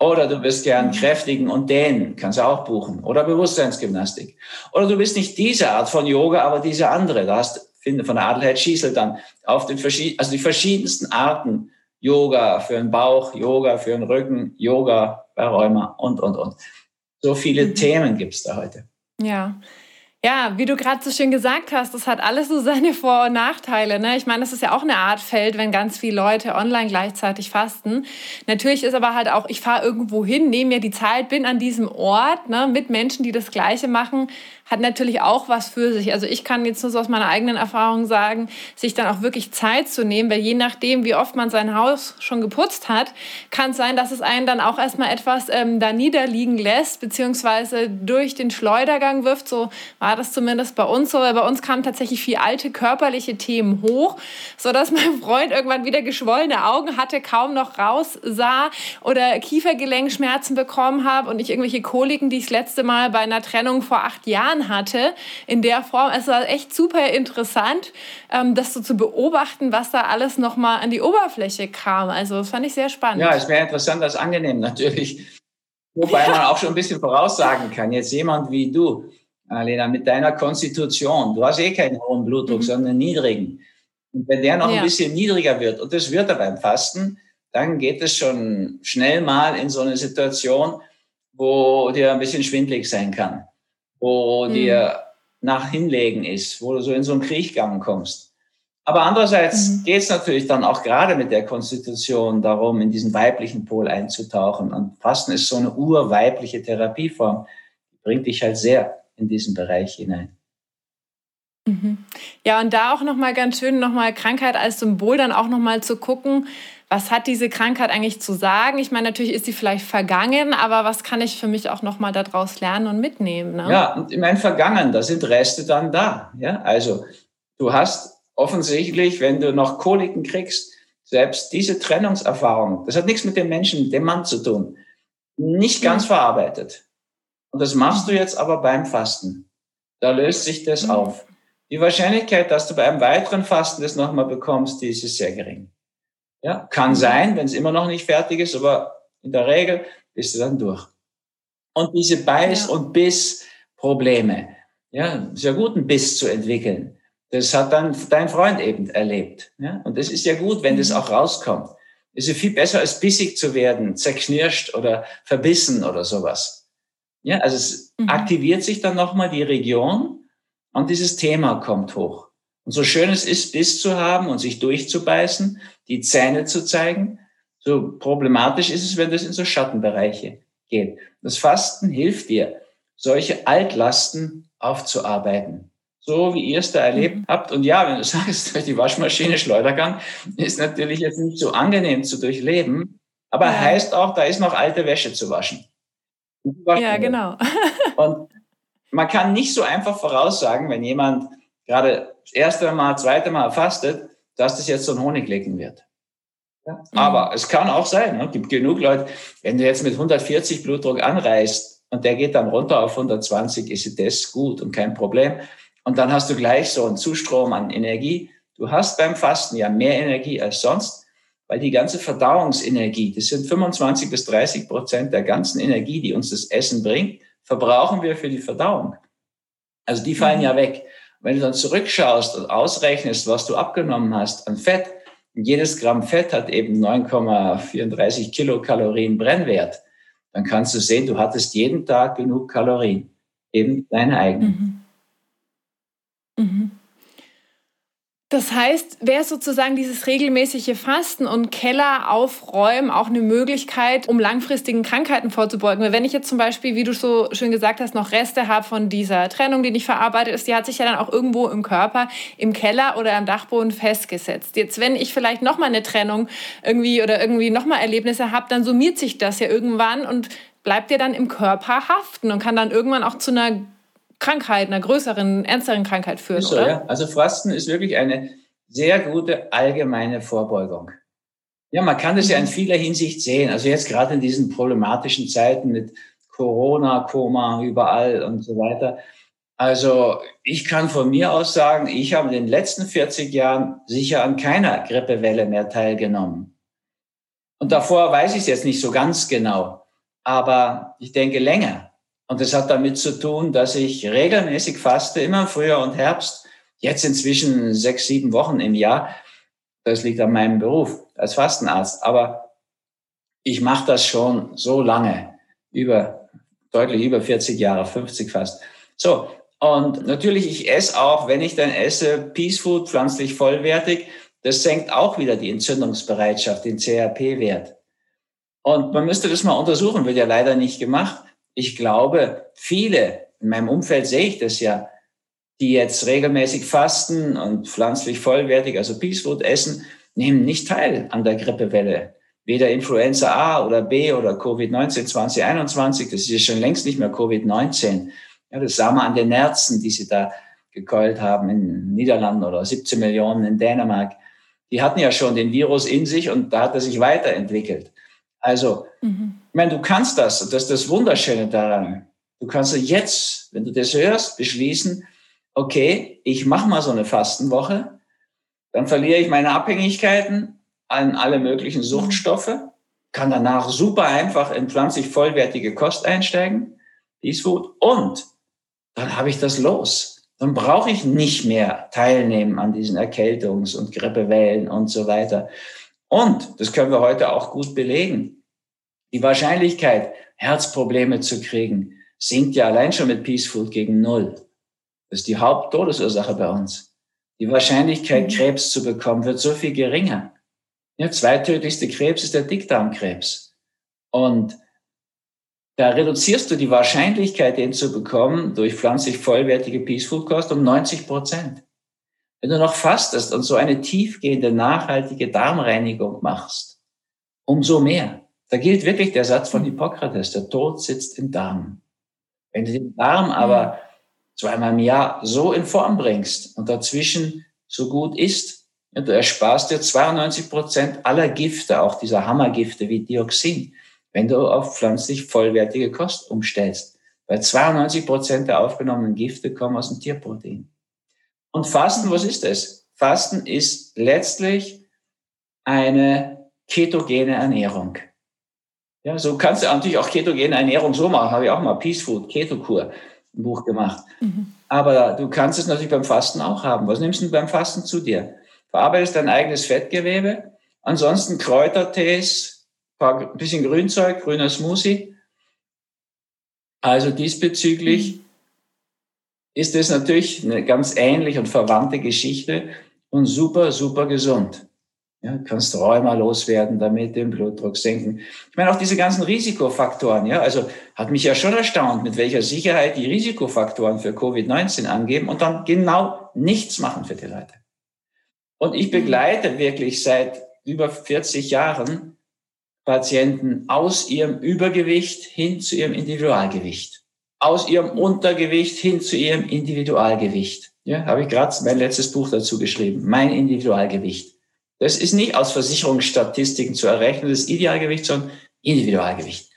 S2: Oder du bist gern kräftigen und dehnen, kannst du auch buchen. Oder Bewusstseinsgymnastik. Oder du bist nicht diese Art von Yoga, aber diese andere. Da hast, finde von der Adelheid Schießel dann auf den verschiedenen, also die verschiedensten Arten Yoga für den Bauch, Yoga für den Rücken, Yoga bei Rheuma und, und, und. So viele mhm. Themen gibt es da heute.
S1: Ja. Ja, wie du gerade so schön gesagt hast, das hat alles so seine Vor- und Nachteile. Ne? Ich meine, das ist ja auch eine Art Feld, wenn ganz viele Leute online gleichzeitig fasten. Natürlich ist aber halt auch, ich fahre irgendwo hin, nehme mir die Zeit, bin an diesem Ort ne, mit Menschen, die das Gleiche machen, hat natürlich auch was für sich. Also ich kann jetzt nur so aus meiner eigenen Erfahrung sagen, sich dann auch wirklich Zeit zu nehmen, weil je nachdem, wie oft man sein Haus schon geputzt hat, kann es sein, dass es einen dann auch erstmal etwas ähm, da niederliegen lässt, beziehungsweise durch den Schleudergang wirft. So war das zumindest bei uns so. Weil bei uns kamen tatsächlich viel alte körperliche Themen hoch, sodass (laughs) mein Freund irgendwann wieder geschwollene Augen hatte, kaum noch raus sah oder Kiefergelenkschmerzen bekommen habe und ich irgendwelche Koliken, die ich das letzte Mal bei einer Trennung vor acht Jahren Hatte, in der Form. Es war echt super interessant, ähm, das so zu beobachten, was da alles nochmal an die Oberfläche kam. Also das fand ich sehr spannend.
S2: Ja, es wäre interessant, das angenehm natürlich. Wobei man auch schon ein bisschen voraussagen kann, jetzt jemand wie du, Alena, mit deiner Konstitution, du hast eh keinen hohen Blutdruck, mhm. sondern einen niedrigen. Und wenn der noch ja. ein bisschen niedriger wird, und das wird er beim Fasten, dann geht es schon schnell mal in so eine Situation, wo dir ein bisschen schwindlig sein kann, wo mhm. dir nach Hinlegen ist, wo du so in so einen Kriechgang kommst. Aber andererseits mhm. geht es natürlich dann auch gerade mit der Konstitution darum, in diesen weiblichen Pol einzutauchen. Und Fasten ist so eine urweibliche Therapieform, die bringt dich halt sehr in diesen Bereich hinein.
S1: Mhm. Ja, und da auch nochmal ganz schön, nochmal Krankheit als Symbol dann auch nochmal zu gucken, was hat diese Krankheit eigentlich zu sagen? Ich meine, natürlich ist sie vielleicht vergangen, aber was kann ich für mich auch nochmal daraus lernen und mitnehmen? Ne?
S2: Ja, und ich meine, vergangen, da sind Reste dann da. Ja, also du hast offensichtlich, wenn du noch Koliken kriegst, selbst diese Trennungserfahrung, das hat nichts mit dem Menschen, dem Mann zu tun, nicht ganz mhm. verarbeitet. Und das machst du jetzt aber beim Fasten. Da löst sich das mhm. auf. Die Wahrscheinlichkeit, dass du bei einem weiteren Fasten das nochmal bekommst, die ist sehr gering. Ja, kann sein, wenn es immer noch nicht fertig ist, aber in der Regel bist du dann durch. Und diese Beiß- ja. und Biss-Probleme, ja, ist ja gut, einen Biss zu entwickeln. Das hat dann dein Freund eben erlebt. Ja? Und das ist ja gut, wenn das mhm. auch rauskommt. Es ist ja viel besser, als bissig zu werden, zerknirscht oder verbissen oder sowas. Ja, also es mhm. aktiviert sich dann nochmal die Region und dieses Thema kommt hoch. Und so schön es ist, Biss zu haben und sich durchzubeißen, die Zähne zu zeigen, so problematisch ist es, wenn das in so Schattenbereiche geht. Das Fasten hilft dir, solche Altlasten aufzuarbeiten. So wie ihr es da erlebt mhm. habt. Und ja, wenn du (laughs) sagst, durch die Waschmaschine Schleudergang ist natürlich jetzt nicht so angenehm zu durchleben, aber ja. heißt auch, da ist noch alte Wäsche zu waschen.
S1: Ja, genau. (laughs)
S2: und man kann nicht so einfach voraussagen, wenn jemand gerade das erste Mal, zweite Mal fastet, dass das jetzt so ein Honiglecken wird. Ja? Aber es kann auch sein, ne? gibt genug Leute, wenn du jetzt mit 140 Blutdruck anreißt und der geht dann runter auf 120, ist das gut und kein Problem. Und dann hast du gleich so einen Zustrom an Energie. Du hast beim Fasten ja mehr Energie als sonst, weil die ganze Verdauungsenergie, das sind 25 bis 30 Prozent der ganzen Energie, die uns das Essen bringt, verbrauchen wir für die Verdauung. Also die fallen mhm. ja weg. Wenn du dann zurückschaust und ausrechnest, was du abgenommen hast an Fett, jedes Gramm Fett hat eben 9,34 Kilokalorien Brennwert, dann kannst du sehen, du hattest jeden Tag genug Kalorien, eben deine eigenen.
S1: Mhm. Mhm. Das heißt, wäre sozusagen dieses regelmäßige Fasten und Keller aufräumen auch eine Möglichkeit, um langfristigen Krankheiten vorzubeugen? Weil wenn ich jetzt zum Beispiel, wie du so schön gesagt hast, noch Reste habe von dieser Trennung, die nicht verarbeitet ist, die hat sich ja dann auch irgendwo im Körper, im Keller oder am Dachboden festgesetzt. Jetzt, wenn ich vielleicht nochmal eine Trennung irgendwie oder irgendwie nochmal Erlebnisse habe, dann summiert sich das ja irgendwann und bleibt ja dann im Körper haften und kann dann irgendwann auch zu einer Krankheit, einer größeren, ernsteren Krankheit führen, so, oder? Ja.
S2: Also Fasten ist wirklich eine sehr gute allgemeine Vorbeugung. Ja, man kann das ja in mhm. vieler Hinsicht sehen. Also jetzt gerade in diesen problematischen Zeiten mit Corona, Koma überall und so weiter. Also ich kann von mir aus sagen, ich habe in den letzten 40 Jahren sicher an keiner Grippewelle mehr teilgenommen. Und davor weiß ich es jetzt nicht so ganz genau, aber ich denke länger. Und das hat damit zu tun, dass ich regelmäßig faste, immer im Frühjahr und Herbst, jetzt inzwischen sechs, sieben Wochen im Jahr. Das liegt an meinem Beruf als Fastenarzt. Aber ich mache das schon so lange, über, deutlich über 40 Jahre, 50 fast. So. Und natürlich, ich esse auch, wenn ich dann esse, Peace Food, pflanzlich vollwertig. Das senkt auch wieder die Entzündungsbereitschaft, den CRP-Wert. Und man müsste das mal untersuchen, wird ja leider nicht gemacht ich glaube, viele, in meinem Umfeld sehe ich das ja, die jetzt regelmäßig fasten und pflanzlich vollwertig, also Peace Food essen, nehmen nicht teil an der Grippewelle. Weder Influenza A oder B oder Covid-19 2021, das ist ja schon längst nicht mehr Covid-19. Ja, das sah man an den Nerzen, die sie da gekeult haben in den Niederlanden oder 17 Millionen in Dänemark. Die hatten ja schon den Virus in sich und da hat er sich weiterentwickelt. Also, mhm. Ich meine, du kannst das, das ist das Wunderschöne daran. Du kannst jetzt, wenn du das hörst, beschließen, okay, ich mache mal so eine Fastenwoche, dann verliere ich meine Abhängigkeiten an alle möglichen Suchtstoffe kann danach super einfach in pflanzlich vollwertige Kost einsteigen, Peace Food, und dann habe ich das los. Dann brauche ich nicht mehr teilnehmen an diesen Erkältungs- und Grippewellen und so weiter. Und, das können wir heute auch gut belegen, die Wahrscheinlichkeit, Herzprobleme zu kriegen, sinkt ja allein schon mit Peace Food gegen Null. Das ist die Haupttodesursache bei uns. Die Wahrscheinlichkeit, mhm. Krebs zu bekommen, wird so viel geringer. Ja, zweitödlichste Krebs ist der Dickdarmkrebs. Und da reduzierst du die Wahrscheinlichkeit, den zu bekommen, durch pflanzlich vollwertige Peace Food Kost um 90 Prozent. Wenn du noch fastest und so eine tiefgehende, nachhaltige Darmreinigung machst, umso mehr. Da gilt wirklich der Satz von Hippokrates, der Tod sitzt im Darm. Wenn du den Darm aber zweimal im Jahr so in Form bringst und dazwischen so gut isst, du ersparst dir 92 Prozent aller Gifte, auch dieser Hammergifte wie Dioxin, wenn du auf pflanzlich vollwertige Kost umstellst. Weil 92 Prozent der aufgenommenen Gifte kommen aus dem Tierprotein. Und Fasten, was ist das? Fasten ist letztlich eine ketogene Ernährung. Ja, so kannst du natürlich auch ketogene Ernährung so machen. Habe ich auch mal Peace Food, Ketokur, ein Buch gemacht. Mhm. Aber du kannst es natürlich beim Fasten auch haben. Was nimmst du beim Fasten zu dir? Verarbeitest dein eigenes Fettgewebe. Ansonsten Kräutertees, ein bisschen Grünzeug, grüner Smoothie. Also diesbezüglich mhm. ist es natürlich eine ganz ähnliche und verwandte Geschichte und super, super gesund. Ja, kannst Rheuma loswerden, damit den Blutdruck senken. Ich meine auch diese ganzen Risikofaktoren. Ja, also hat mich ja schon erstaunt, mit welcher Sicherheit die Risikofaktoren für Covid-19 angeben und dann genau nichts machen für die Leute. Und ich begleite wirklich seit über 40 Jahren Patienten aus ihrem Übergewicht hin zu ihrem Individualgewicht, aus ihrem Untergewicht hin zu ihrem Individualgewicht. Ja, habe ich gerade mein letztes Buch dazu geschrieben, mein Individualgewicht. Das ist nicht aus Versicherungsstatistiken zu errechnen, das Idealgewicht, sondern Individualgewicht.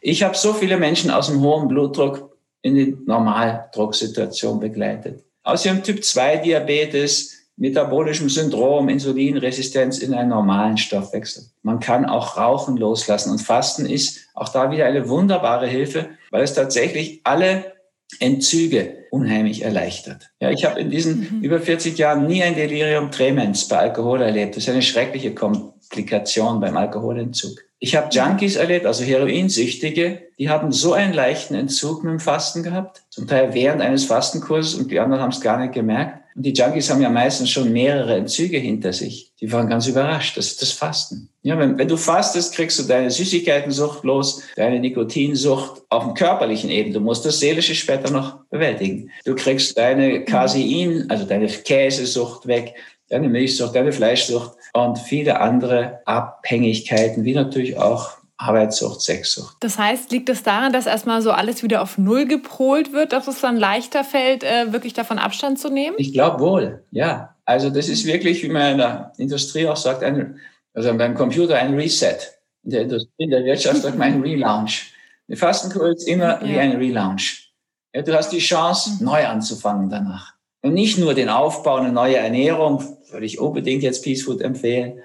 S2: Ich habe so viele Menschen aus dem hohen Blutdruck in die Normaldrucksituation begleitet. Aus ihrem Typ-2-Diabetes, metabolischem Syndrom, Insulinresistenz in einen normalen Stoffwechsel. Man kann auch Rauchen loslassen und Fasten ist auch da wieder eine wunderbare Hilfe, weil es tatsächlich alle Entzüge unheimlich erleichtert. Ja, ich habe in diesen mhm. über 40 Jahren nie ein Delirium tremens bei Alkohol erlebt. Das ist eine schreckliche Komplikation beim Alkoholentzug. Ich habe Junkies erlebt, also Heroinsüchtige, die haben so einen leichten Entzug mit dem Fasten gehabt, zum Teil während eines Fastenkurses und die anderen haben es gar nicht gemerkt. Und die Junkies haben ja meistens schon mehrere Entzüge hinter sich. Die waren ganz überrascht. Das ist das Fasten. Ja, wenn, wenn du fastest, kriegst du deine Süßigkeitensucht los, deine Nikotinsucht auf dem körperlichen Ebene. Du musst das Seelische später noch bewältigen. Du kriegst deine Casein, also deine Käsesucht weg, deine Milchsucht, deine Fleischsucht und viele andere Abhängigkeiten, wie natürlich auch Arbeitssucht, Sexsucht.
S1: Das heißt, liegt es daran, dass erstmal so alles wieder auf Null gepolt wird, dass es dann leichter fällt, äh, wirklich davon Abstand zu nehmen?
S2: Ich glaube wohl, ja. Also das ist wirklich, wie man in der Industrie auch sagt, ein, also beim Computer ein Reset. In der Industrie, in der Wirtschaft sagt man ein (laughs) Relaunch. Eine Fastenkur ist immer ja. wie ein Relaunch. Ja, du hast die Chance, mhm. neu anzufangen danach. Und nicht nur den Aufbau, eine neue Ernährung, würde ich unbedingt jetzt Peace Food empfehlen,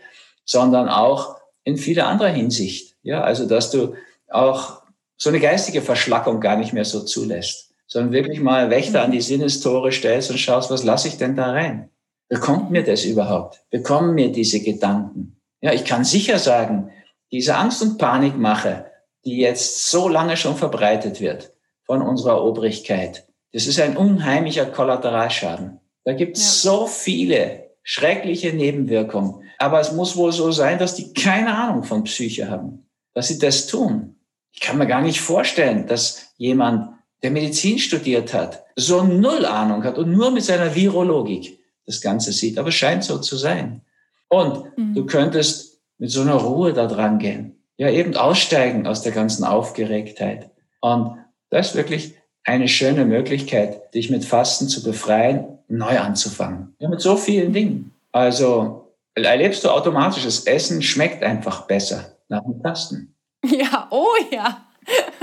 S2: sondern auch in vieler anderer Hinsicht. Ja, also dass du auch so eine geistige Verschlackung gar nicht mehr so zulässt, sondern wirklich mal Wächter an die Sinnestore stellst und schaust, was lasse ich denn da rein? Bekommt mir das überhaupt? Bekommen mir diese Gedanken? Ja, ich kann sicher sagen, diese Angst- und Panikmache, die jetzt so lange schon verbreitet wird von unserer Obrigkeit, das ist ein unheimlicher Kollateralschaden. Da gibt es ja. so viele schreckliche Nebenwirkungen. Aber es muss wohl so sein, dass die keine Ahnung von Psyche haben dass sie das tun. Ich kann mir gar nicht vorstellen, dass jemand, der Medizin studiert hat, so null Ahnung hat und nur mit seiner Virologik das Ganze sieht. Aber es scheint so zu sein. Und mhm. du könntest mit so einer Ruhe da dran gehen. Ja, eben aussteigen aus der ganzen Aufgeregtheit. Und das ist wirklich eine schöne Möglichkeit, dich mit Fasten zu befreien, neu anzufangen. Ja, mit so vielen Dingen. Also erlebst du automatisch, das Essen schmeckt einfach besser nach dem Fasten. (laughs)
S1: Ja, oh ja.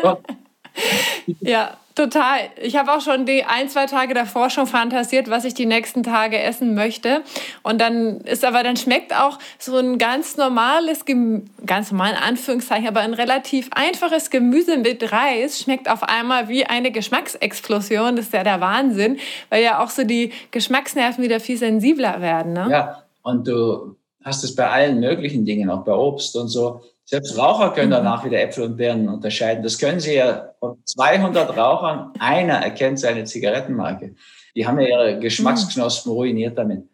S1: (laughs) ja. Total. Ich habe auch schon die ein, zwei Tage davor schon fantasiert, was ich die nächsten Tage essen möchte. Und dann ist aber, dann schmeckt auch so ein ganz normales, ganz normal in Anführungszeichen, aber ein relativ einfaches Gemüse mit Reis schmeckt auf einmal wie eine Geschmacksexplosion. Das ist ja der Wahnsinn, weil ja auch so die Geschmacksnerven wieder viel sensibler werden. Ne?
S2: Ja, und du hast es bei allen möglichen Dingen, auch bei Obst und so. Selbst Raucher können mhm. danach wieder Äpfel und Birnen unterscheiden. Das können sie ja von 200 Rauchern. Einer erkennt seine Zigarettenmarke. Die haben ja ihre Geschmacksknospen ruiniert damit.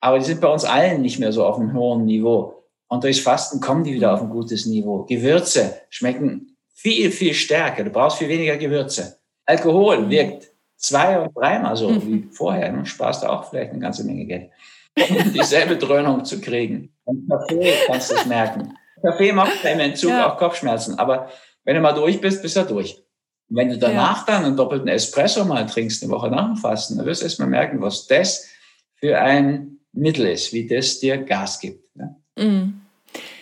S2: Aber die sind bei uns allen nicht mehr so auf einem hohen Niveau. Und durchs Fasten kommen die wieder auf ein gutes Niveau. Gewürze schmecken viel, viel stärker. Du brauchst viel weniger Gewürze. Alkohol mhm. wirkt zwei und dreimal so wie mhm. vorher. Du sparst auch vielleicht eine ganze Menge Geld, um (laughs) dieselbe Dröhnung zu kriegen. Und Kaffee kannst du es merken. Kaffee macht im Entzug ja. auch Kopfschmerzen. Aber wenn du mal durch bist, bist du durch. Und wenn du danach ja. dann einen doppelten Espresso mal trinkst, eine Woche nach dem Fasten, dann wirst du erst mal merken, was das für ein Mittel ist, wie das dir Gas gibt. Ja?
S1: Mhm.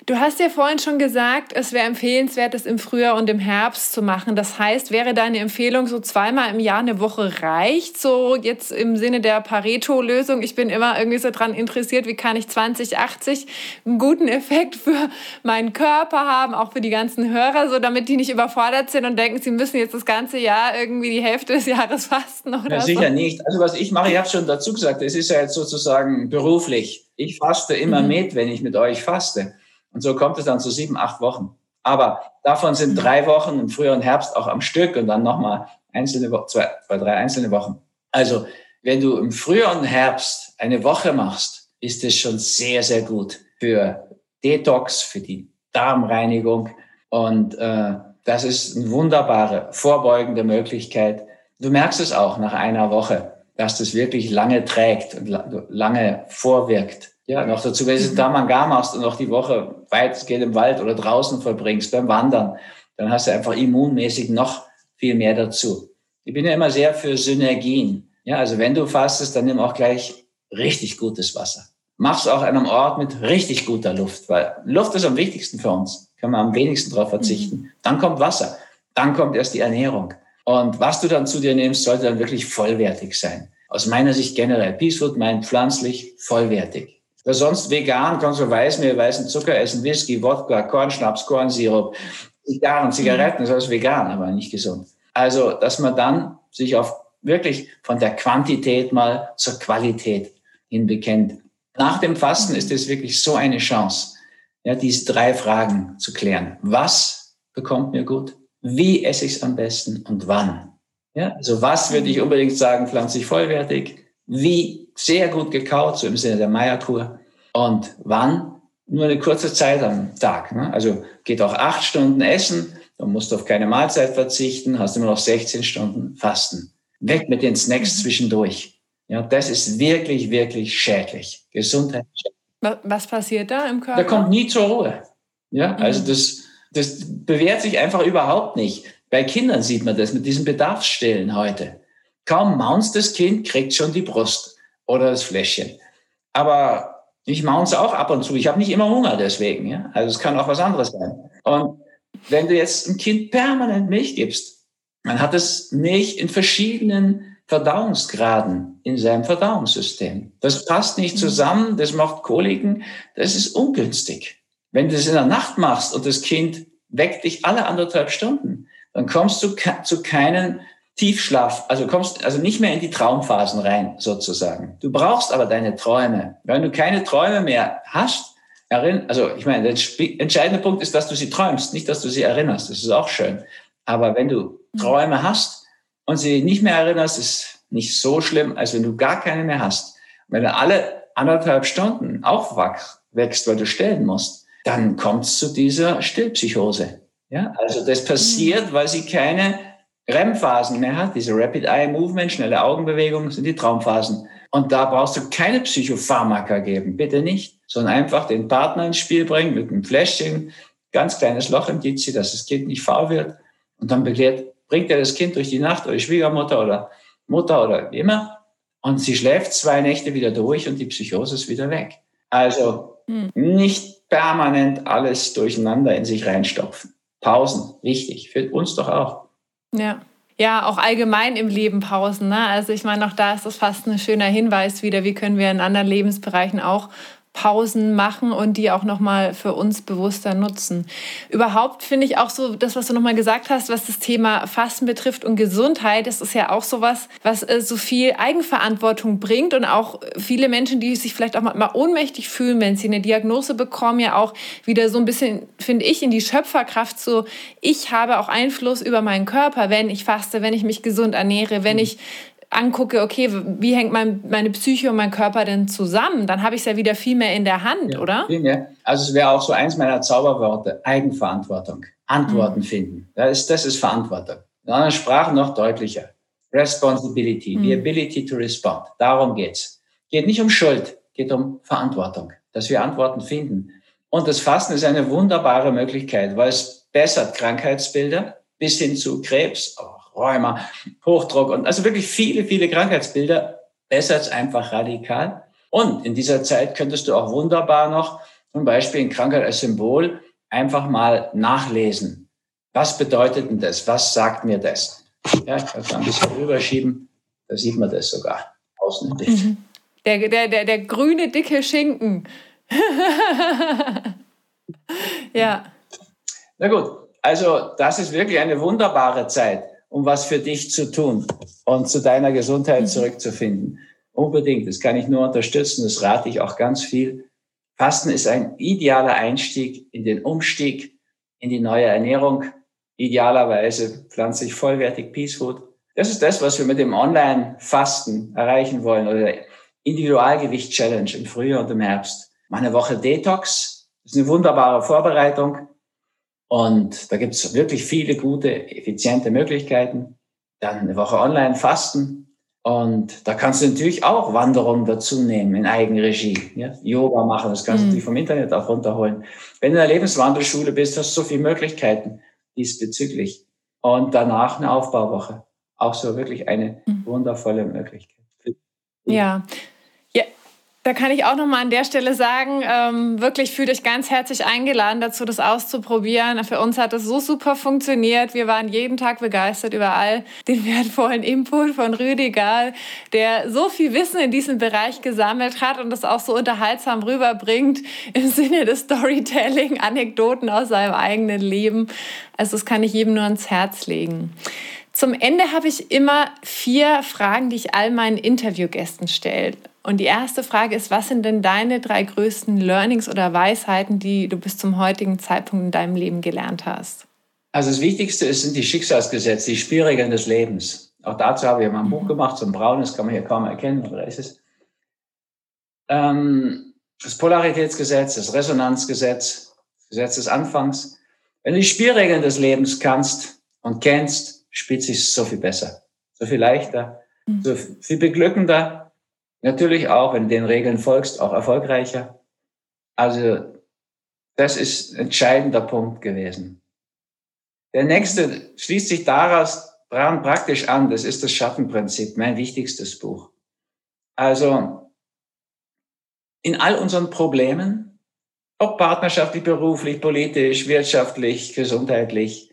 S1: Du hast ja vorhin schon gesagt, es wäre empfehlenswert, das im Frühjahr und im Herbst zu machen. Das heißt, wäre deine Empfehlung, so zweimal im Jahr eine Woche reicht? So jetzt im Sinne der Pareto-Lösung. Ich bin immer irgendwie so dran interessiert, wie kann ich 2080 einen guten Effekt für meinen Körper haben, auch für die ganzen Hörer, so damit die nicht überfordert sind und denken, sie müssen jetzt das ganze Jahr irgendwie die Hälfte des Jahres (laughs) fasten oder
S2: ja, sicher so. nicht. Also was ich mache, ich habe schon dazu gesagt, es ist ja jetzt sozusagen beruflich. Ich faste immer mhm. mit, wenn ich mit euch faste. Und so kommt es dann zu sieben, acht Wochen. Aber davon sind drei Wochen im Frühjahr und Herbst auch am Stück und dann nochmal einzelne Wochen, zwei, zwei, drei einzelne Wochen. Also, wenn du im Frühjahr und Herbst eine Woche machst, ist es schon sehr, sehr gut für Detox, für die Darmreinigung. Und äh, das ist eine wunderbare vorbeugende Möglichkeit. Du merkst es auch nach einer Woche, dass das wirklich lange trägt und lange vorwirkt. Ja, noch dazu, wenn du da Manga machst und noch die Woche weitgehend im Wald oder draußen verbringst, beim Wandern, dann hast du einfach immunmäßig noch viel mehr dazu. Ich bin ja immer sehr für Synergien. Ja, also wenn du fastest, dann nimm auch gleich richtig gutes Wasser. Mach's auch an einem Ort mit richtig guter Luft, weil Luft ist am wichtigsten für uns. Kann man am wenigsten darauf verzichten. Mhm. Dann kommt Wasser. Dann kommt erst die Ernährung. Und was du dann zu dir nimmst, sollte dann wirklich vollwertig sein. Aus meiner Sicht generell. Peace Food meint pflanzlich vollwertig. Weil sonst vegan kannst du Weißmehl, weißen Zucker essen, Whisky, Wodka, Kornschnaps, Kornsirup, Zigarren, Zigaretten, das ist vegan, aber nicht gesund. Also, dass man dann sich auf wirklich von der Quantität mal zur Qualität hin bekennt. Nach dem Fasten ist es wirklich so eine Chance, ja, diese drei Fragen zu klären. Was bekommt mir gut? Wie esse ich es am besten und wann? Ja, also was würde ich unbedingt sagen, pflanzlich vollwertig? Wie sehr gut gekaut, so im Sinne der Meierkur. Und wann? Nur eine kurze Zeit am Tag. Ne? Also geht auch acht Stunden essen, dann musst du auf keine Mahlzeit verzichten, hast immer noch 16 Stunden Fasten. Weg mit den Snacks mhm. zwischendurch. Ja, das ist wirklich, wirklich schädlich. Gesundheit.
S1: Was passiert da im Körper?
S2: Da kommt nie zur Ruhe. Ja, mhm. also das, das bewährt sich einfach überhaupt nicht. Bei Kindern sieht man das mit diesen Bedarfsstellen heute. Kaum maunst das Kind, kriegt schon die Brust oder das Fläschchen. Aber ich maunze auch ab und zu. Ich habe nicht immer Hunger deswegen. Ja? Also es kann auch was anderes sein. Und wenn du jetzt ein Kind permanent Milch gibst, dann hat es Milch in verschiedenen Verdauungsgraden in seinem Verdauungssystem. Das passt nicht mhm. zusammen, das macht Koliken, das ist ungünstig. Wenn du das in der Nacht machst und das Kind weckt dich alle anderthalb Stunden, dann kommst du zu keinen Tiefschlaf, also kommst also nicht mehr in die Traumphasen rein, sozusagen. Du brauchst aber deine Träume. Wenn du keine Träume mehr hast, also ich meine, der entscheidende Punkt ist, dass du sie träumst, nicht, dass du sie erinnerst. Das ist auch schön. Aber wenn du mhm. Träume hast und sie nicht mehr erinnerst, ist nicht so schlimm, als wenn du gar keine mehr hast. Wenn du alle anderthalb Stunden aufwachst, wächst, weil du stellen musst, dann kommt es zu dieser Stillpsychose. Ja, also das passiert, mhm. weil sie keine REM-Phasen mehr hat, diese Rapid Eye Movement, schnelle Augenbewegungen, sind die Traumphasen. Und da brauchst du keine Psychopharmaka geben, bitte nicht, sondern einfach den Partner ins Spiel bringen mit einem Fläschchen, ganz kleines Loch im Dizi, dass das Kind nicht faul wird. Und dann begleitet, bringt er das Kind durch die Nacht oder Schwiegermutter oder Mutter oder wie immer. Und sie schläft zwei Nächte wieder durch und die Psychose ist wieder weg. Also hm. nicht permanent alles durcheinander in sich reinstopfen. Pausen, wichtig, für uns doch auch.
S1: Ja. ja auch allgemein im Leben Pausen. Ne? Also ich meine, auch da ist das fast ein schöner Hinweis wieder, wie können wir in anderen Lebensbereichen auch Pausen machen und die auch noch mal für uns bewusster nutzen. Überhaupt finde ich auch so das, was du noch mal gesagt hast, was das Thema Fasten betrifft und Gesundheit, das ist ja auch so was, was äh, so viel Eigenverantwortung bringt und auch viele Menschen, die sich vielleicht auch mal ohnmächtig fühlen, wenn sie eine Diagnose bekommen, ja auch wieder so ein bisschen, finde ich, in die Schöpferkraft so, ich habe auch Einfluss über meinen Körper, wenn ich faste, wenn ich mich gesund ernähre, wenn mhm. ich angucke, okay, wie hängt mein, meine Psyche und mein Körper denn zusammen, dann habe ich es ja wieder viel mehr in der Hand, ja, oder?
S2: Viel mehr. Also es wäre auch so eins meiner Zauberworte, Eigenverantwortung, Antworten mhm. finden. Das ist, das ist Verantwortung. In anderen Sprachen noch deutlicher. Responsibility, mhm. the ability to respond. Darum geht's. Geht nicht um Schuld, geht um Verantwortung, dass wir Antworten finden. Und das Fasten ist eine wunderbare Möglichkeit, weil es bessert Krankheitsbilder bis hin zu Krebs, Rheuma, Hochdruck und also wirklich viele, viele Krankheitsbilder bessert es einfach radikal. Und in dieser Zeit könntest du auch wunderbar noch zum Beispiel in Krankheit als Symbol einfach mal nachlesen. Was bedeutet denn das? Was sagt mir das? Ja, ich kann es ein bisschen rüberschieben. Da sieht man das sogar außen.
S1: Mhm. Der, der, der, der grüne, dicke Schinken. (laughs) ja.
S2: Na gut, also das ist wirklich eine wunderbare Zeit um was für dich zu tun und zu deiner Gesundheit mhm. zurückzufinden. Unbedingt. Das kann ich nur unterstützen. Das rate ich auch ganz viel. Fasten ist ein idealer Einstieg in den Umstieg in die neue Ernährung. Idealerweise pflanzlich vollwertig Peace Food. Das ist das, was wir mit dem Online-Fasten erreichen wollen oder Individualgewicht-Challenge im Frühjahr und im Herbst. Meine Woche Detox. Das ist eine wunderbare Vorbereitung. Und da gibt es wirklich viele gute, effiziente Möglichkeiten. Dann eine Woche online fasten. Und da kannst du natürlich auch Wanderungen dazu nehmen in Eigenregie. Ja? Yoga machen, das kannst du mhm. vom Internet auch runterholen. Wenn du in der Lebenswandelschule bist, hast du so viele Möglichkeiten diesbezüglich. Und danach eine Aufbauwoche. Auch so wirklich eine mhm. wundervolle Möglichkeit.
S1: Ja, da kann ich auch noch mal an der Stelle sagen, ähm, wirklich fühlt euch ganz herzlich eingeladen dazu, das auszuprobieren. Für uns hat es so super funktioniert. Wir waren jeden Tag begeistert über all den wertvollen Input von Rüdiger, der so viel Wissen in diesem Bereich gesammelt hat und das auch so unterhaltsam rüberbringt im Sinne des Storytelling, Anekdoten aus seinem eigenen Leben. Also das kann ich jedem nur ans Herz legen. Zum Ende habe ich immer vier Fragen, die ich all meinen Interviewgästen stelle. Und die erste Frage ist, was sind denn deine drei größten Learnings oder Weisheiten, die du bis zum heutigen Zeitpunkt in deinem Leben gelernt hast?
S2: Also das Wichtigste sind die Schicksalsgesetze, die Spielregeln des Lebens. Auch dazu habe ich mal ein Buch gemacht, so ein braunes, kann man hier kaum erkennen, oder ist es? Ähm, das Polaritätsgesetz, das Resonanzgesetz, das Gesetz des Anfangs. Wenn du die Spielregeln des Lebens kannst und kennst, spielt sich so viel besser, so viel leichter, mhm. so viel beglückender Natürlich auch, wenn du den Regeln folgst, auch erfolgreicher. Also das ist ein entscheidender Punkt gewesen. Der nächste schließt sich daraus dran praktisch an. Das ist das Schattenprinzip, mein wichtigstes Buch. Also in all unseren Problemen, ob partnerschaftlich, beruflich, politisch, wirtschaftlich, gesundheitlich,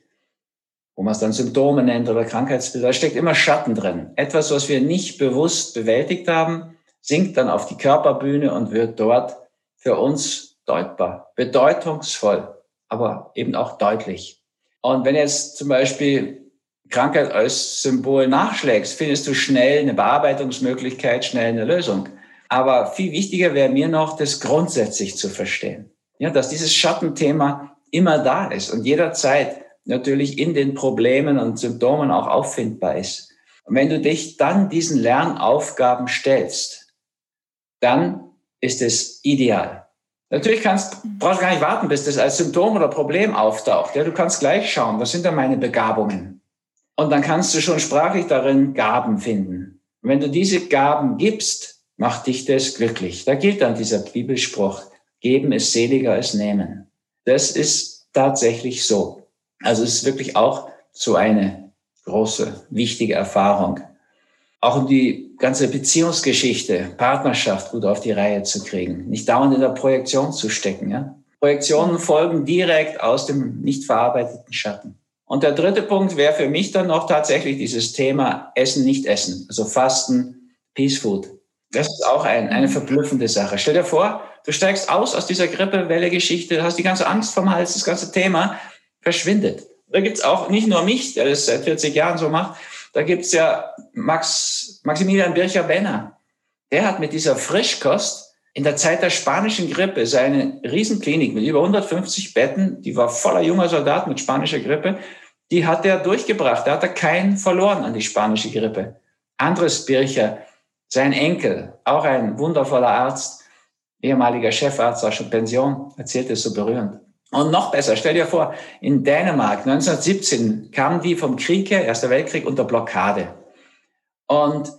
S2: wo man es dann Symptome nennt oder Krankheitsbilder, da steckt immer Schatten drin. Etwas, was wir nicht bewusst bewältigt haben, sinkt dann auf die Körperbühne und wird dort für uns deutbar, bedeutungsvoll, aber eben auch deutlich. Und wenn jetzt zum Beispiel Krankheit als Symbol nachschlägst, findest du schnell eine Bearbeitungsmöglichkeit, schnell eine Lösung. Aber viel wichtiger wäre mir noch, das grundsätzlich zu verstehen. Ja, dass dieses Schattenthema immer da ist und jederzeit natürlich in den Problemen und Symptomen auch auffindbar ist. Und wenn du dich dann diesen Lernaufgaben stellst, dann ist es ideal. Natürlich kannst, brauchst du gar nicht warten, bis das als Symptom oder Problem auftaucht. Ja, du kannst gleich schauen, was sind da meine Begabungen? Und dann kannst du schon sprachlich darin Gaben finden. Und wenn du diese Gaben gibst, macht dich das glücklich. Da gilt dann dieser Bibelspruch, geben ist seliger als nehmen. Das ist tatsächlich so. Also es ist wirklich auch so eine große, wichtige Erfahrung auch um die ganze Beziehungsgeschichte, Partnerschaft gut auf die Reihe zu kriegen, nicht dauernd in der Projektion zu stecken. Ja? Projektionen folgen direkt aus dem nicht verarbeiteten Schatten. Und der dritte Punkt wäre für mich dann noch tatsächlich dieses Thema Essen, nicht Essen, also Fasten, Peace Food. Das ist auch ein, eine verblüffende Sache. Stell dir vor, du steigst aus aus dieser Grippewelle-Geschichte, hast die ganze Angst vom Hals, das ganze Thema verschwindet. Da gibt's auch nicht nur mich, der das seit 40 Jahren so macht, da gibt's ja Max, Maximilian Bircher-Benner. Der hat mit dieser Frischkost in der Zeit der spanischen Grippe seine Riesenklinik mit über 150 Betten, die war voller junger Soldaten mit spanischer Grippe, die hat er durchgebracht. Da hat er keinen verloren an die spanische Grippe. Andres Bircher, sein Enkel, auch ein wundervoller Arzt, ehemaliger Chefarzt, auch schon Pension, erzählt es so berührend. Und noch besser, stell dir vor, in Dänemark 1917 kamen die vom Krieg her, Erster Weltkrieg, unter Blockade. Und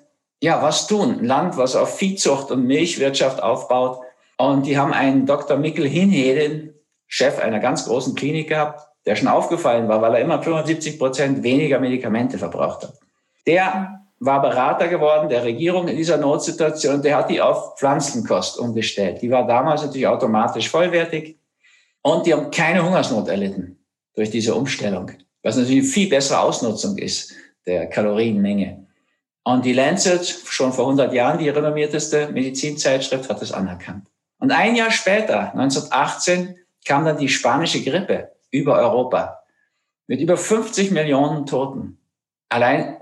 S2: ja, was tun? Ein Land, was auf Viehzucht und Milchwirtschaft aufbaut. Und die haben einen Dr. Mikkel Hinheden, Chef einer ganz großen Klinik gehabt, der schon aufgefallen war, weil er immer 75 Prozent weniger Medikamente verbraucht hat. Der war Berater geworden der Regierung in dieser Notsituation. Der hat die auf Pflanzenkost umgestellt. Die war damals natürlich automatisch vollwertig. Und die haben keine Hungersnot erlitten durch diese Umstellung, was natürlich eine viel bessere Ausnutzung ist der Kalorienmenge. Und die Lancet, schon vor 100 Jahren die renommierteste Medizinzeitschrift, hat das anerkannt. Und ein Jahr später, 1918, kam dann die spanische Grippe über Europa mit über 50 Millionen Toten. Allein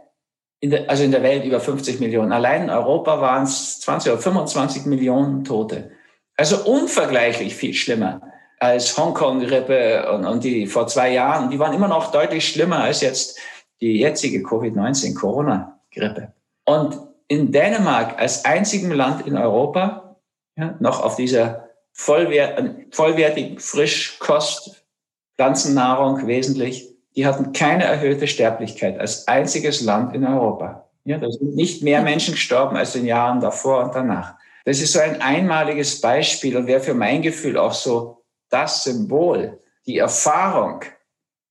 S2: in der, also in der Welt über 50 Millionen. Allein in Europa waren es 20 oder 25 Millionen Tote. Also unvergleichlich viel schlimmer als Hongkong-Grippe und, und die vor zwei Jahren. Die waren immer noch deutlich schlimmer als jetzt die jetzige Covid-19, Corona. Grippe. Und in Dänemark als einzigem Land in Europa ja, noch auf dieser vollwert, vollwertigen Frischkost, Pflanzennahrung wesentlich, die hatten keine erhöhte Sterblichkeit als einziges Land in Europa. Ja, da sind nicht mehr Menschen gestorben als in den Jahren davor und danach. Das ist so ein einmaliges Beispiel und wäre für mein Gefühl auch so das Symbol, die Erfahrung,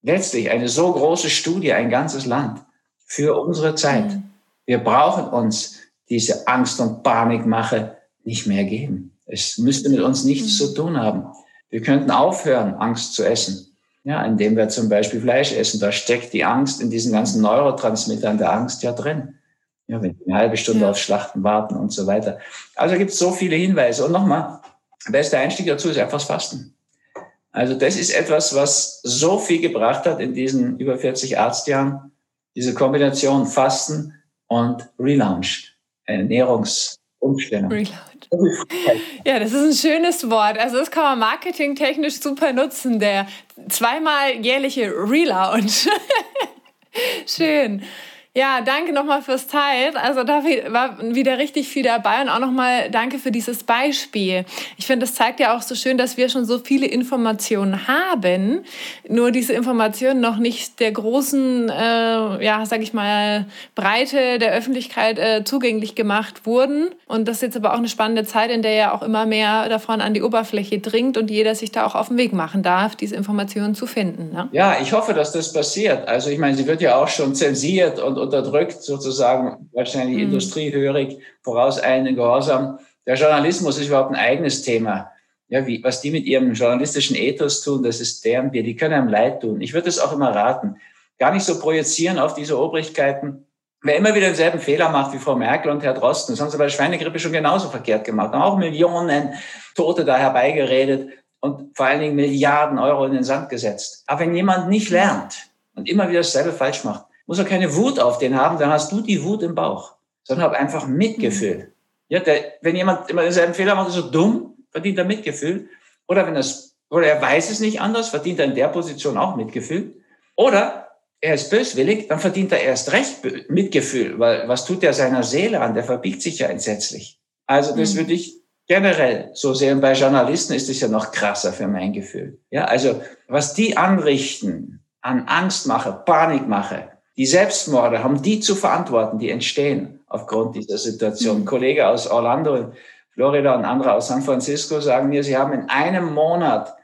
S2: letztlich eine so große Studie, ein ganzes Land für unsere Zeit. Mhm. Wir brauchen uns diese Angst und Panikmache nicht mehr geben. Es müsste mit uns nichts mhm. zu tun haben. Wir könnten aufhören, Angst zu essen. Ja, indem wir zum Beispiel Fleisch essen. Da steckt die Angst in diesen ganzen Neurotransmittern der Angst ja drin. Ja, wenn wir eine halbe Stunde ja. auf Schlachten warten und so weiter. Also gibt es so viele Hinweise. Und nochmal, der beste Einstieg dazu ist einfach das Fasten. Also das ist etwas, was so viel gebracht hat in diesen über 40 Arztjahren. Diese Kombination Fasten, und Relaunch, Ernährungsumstellung. Relaunch.
S1: Ja, das ist ein schönes Wort. Also das kann man marketingtechnisch super nutzen, der zweimal jährliche Relaunch. (laughs) Schön. Ja, danke nochmal fürs Teilen. Also da war wieder richtig viel dabei und auch nochmal danke für dieses Beispiel. Ich finde, das zeigt ja auch so schön, dass wir schon so viele Informationen haben, nur diese Informationen noch nicht der großen, äh, ja, sag ich mal, Breite der Öffentlichkeit äh, zugänglich gemacht wurden. Und das ist jetzt aber auch eine spannende Zeit, in der ja auch immer mehr davon an die Oberfläche dringt und jeder sich da auch auf den Weg machen darf, diese Informationen zu finden. Ne?
S2: Ja, ich hoffe, dass das passiert. Also ich meine, sie wird ja auch schon zensiert und unterdrückt, sozusagen wahrscheinlich mhm. industriehörig, voraus einen Gehorsam. Der Journalismus ist überhaupt ein eigenes Thema. Ja, wie, was die mit ihrem journalistischen Ethos tun, das ist deren Bier. Die können einem leid tun. Ich würde es auch immer raten. Gar nicht so projizieren auf diese Obrigkeiten. Wer immer wieder denselben Fehler macht wie Frau Merkel und Herr Drosten, das haben sie bei der Schweinegrippe schon genauso verkehrt gemacht. Haben auch Millionen Tote da herbeigeredet und vor allen Dingen Milliarden Euro in den Sand gesetzt. Aber wenn jemand nicht lernt und immer wieder dasselbe falsch macht, muss er keine Wut auf den haben, dann hast du die Wut im Bauch, sondern hab einfach Mitgefühl. Ja, der, wenn jemand immer denselben Fehler macht, ist so dumm, verdient er Mitgefühl. Oder wenn es, oder er weiß es nicht anders, verdient er in der Position auch Mitgefühl. Oder er ist böswillig, dann verdient er erst recht Mitgefühl, weil was tut er seiner Seele an? Der verbiegt sich ja entsetzlich. Also das mhm. würde ich generell so sehen. Bei Journalisten ist es ja noch krasser für mein Gefühl. Ja, also was die anrichten an Angstmache, Panikmache, die Selbstmorde haben die zu verantworten, die entstehen aufgrund dieser Situation. Ein mhm. Kollege aus Orlando Florida und andere aus San Francisco sagen mir, sie haben in einem Monat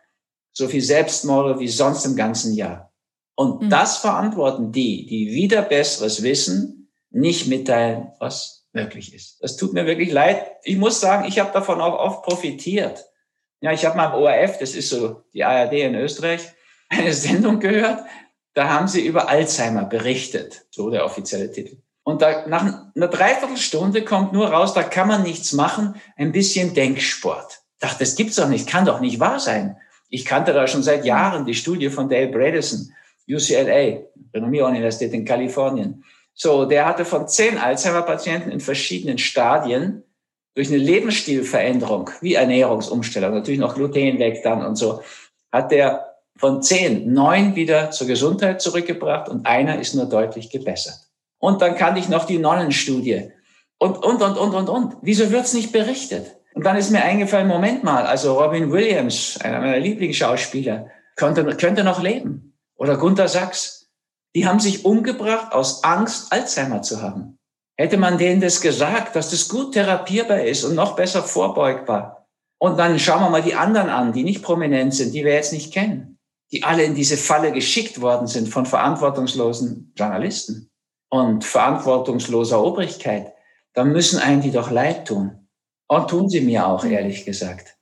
S2: so viel Selbstmorde wie sonst im ganzen Jahr. Und mhm. das verantworten die, die wieder besseres Wissen, nicht mitteilen, was möglich ist. Das tut mir wirklich leid. Ich muss sagen, ich habe davon auch oft profitiert. Ja, ich habe mal im ORF, das ist so die ARD in Österreich, eine Sendung gehört, da haben sie über Alzheimer berichtet, so der offizielle Titel. Und da, nach einer Dreiviertelstunde kommt nur raus, da kann man nichts machen, ein bisschen Denksport. Ich dachte, das gibt's doch nicht, kann doch nicht wahr sein. Ich kannte da schon seit Jahren die Studie von Dale Bredesen, UCLA, Renommier-Universität in Kalifornien. So, der hatte von zehn Alzheimer-Patienten in verschiedenen Stadien durch eine Lebensstilveränderung, wie Ernährungsumstellung, natürlich noch Gluten weg dann und so, hat der von zehn neun wieder zur Gesundheit zurückgebracht und einer ist nur deutlich gebessert. Und dann kannte ich noch die Nonnenstudie und, und, und, und, und, und. Wieso wird's nicht berichtet? Und dann ist mir eingefallen, Moment mal, also Robin Williams, einer meiner Lieblingsschauspieler, könnte, könnte noch leben. Oder Gunther Sachs. Die haben sich umgebracht aus Angst, Alzheimer zu haben. Hätte man denen das gesagt, dass das gut therapierbar ist und noch besser vorbeugbar. Und dann schauen wir mal die anderen an, die nicht prominent sind, die wir jetzt nicht kennen, die alle in diese Falle geschickt worden sind von verantwortungslosen Journalisten und verantwortungsloser Obrigkeit. Dann müssen einen die doch leid tun. Und tun sie mir auch, ehrlich gesagt.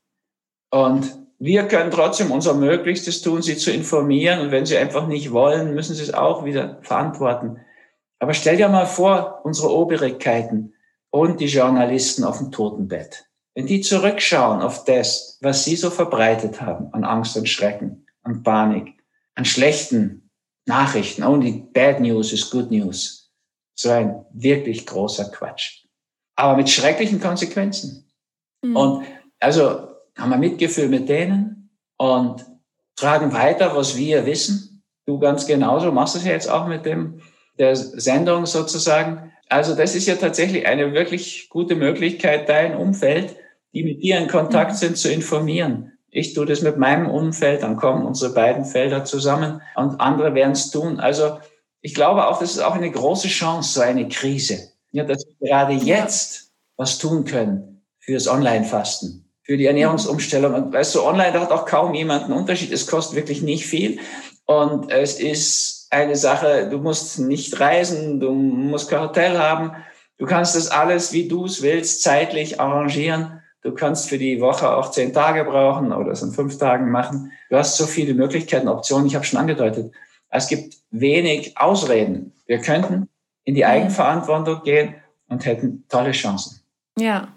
S2: Und wir können trotzdem unser Möglichstes tun, sie zu informieren. Und wenn sie einfach nicht wollen, müssen sie es auch wieder verantworten. Aber stell dir mal vor, unsere Obrigkeiten und die Journalisten auf dem Totenbett. Wenn die zurückschauen auf das, was sie so verbreitet haben an Angst und Schrecken, an Panik, an schlechten Nachrichten, only bad news is good news. So ein wirklich großer Quatsch. Aber mit schrecklichen Konsequenzen. Mhm. Und also haben wir Mitgefühl mit denen und tragen weiter, was wir wissen. Du ganz genauso machst es ja jetzt auch mit dem, der Sendung sozusagen. Also das ist ja tatsächlich eine wirklich gute Möglichkeit, dein Umfeld, die mit dir in Kontakt mhm. sind, zu informieren. Ich tue das mit meinem Umfeld, dann kommen unsere beiden Felder zusammen und andere werden es tun. Also ich glaube auch, das ist auch eine große Chance, so eine Krise. Ja, dass wir gerade jetzt was tun können fürs Online-Fasten für die Ernährungsumstellung. Und weißt du, online hat auch kaum jemand einen Unterschied. Es kostet wirklich nicht viel. Und es ist eine Sache, du musst nicht reisen, du musst kein Hotel haben. Du kannst das alles, wie du es willst, zeitlich arrangieren. Du kannst für die Woche auch zehn Tage brauchen oder es in fünf Tagen machen. Du hast so viele Möglichkeiten, Optionen. Ich habe schon angedeutet. Es gibt wenig Ausreden. Wir könnten in die Eigenverantwortung gehen und hätten tolle Chancen.
S1: Ja,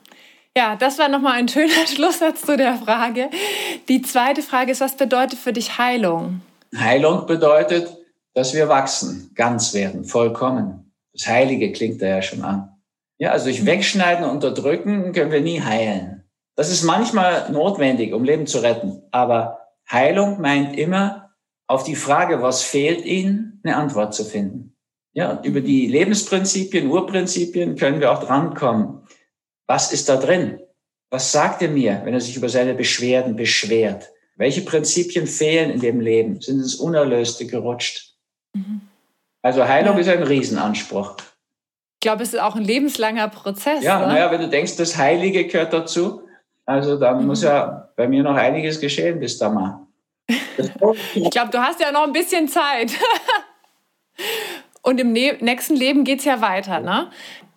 S1: ja, das war nochmal ein schöner (laughs) Schlusssatz zu der Frage. Die zweite Frage ist, was bedeutet für dich Heilung?
S2: Heilung bedeutet, dass wir wachsen, ganz werden, vollkommen. Das Heilige klingt da ja schon an. Ja, also durch mhm. Wegschneiden und Unterdrücken können wir nie heilen. Das ist manchmal notwendig, um Leben zu retten. Aber Heilung meint immer, auf die Frage, was fehlt Ihnen, eine Antwort zu finden. Ja, und über die Lebensprinzipien, Urprinzipien können wir auch drankommen. Was ist da drin? Was sagt er mir, wenn er sich über seine Beschwerden beschwert? Welche Prinzipien fehlen in dem Leben? Sind ins Unerlöste gerutscht? Mhm. Also Heilung ist ein Riesenanspruch.
S1: Ich glaube, es ist auch ein lebenslanger Prozess.
S2: Ja, naja, wenn du denkst, das Heilige gehört dazu, also dann mhm. muss ja bei mir noch einiges geschehen bis da mal. (laughs)
S1: ich glaube, du hast ja noch ein bisschen Zeit. (laughs) Und im ne nächsten Leben geht es ja weiter. Ne?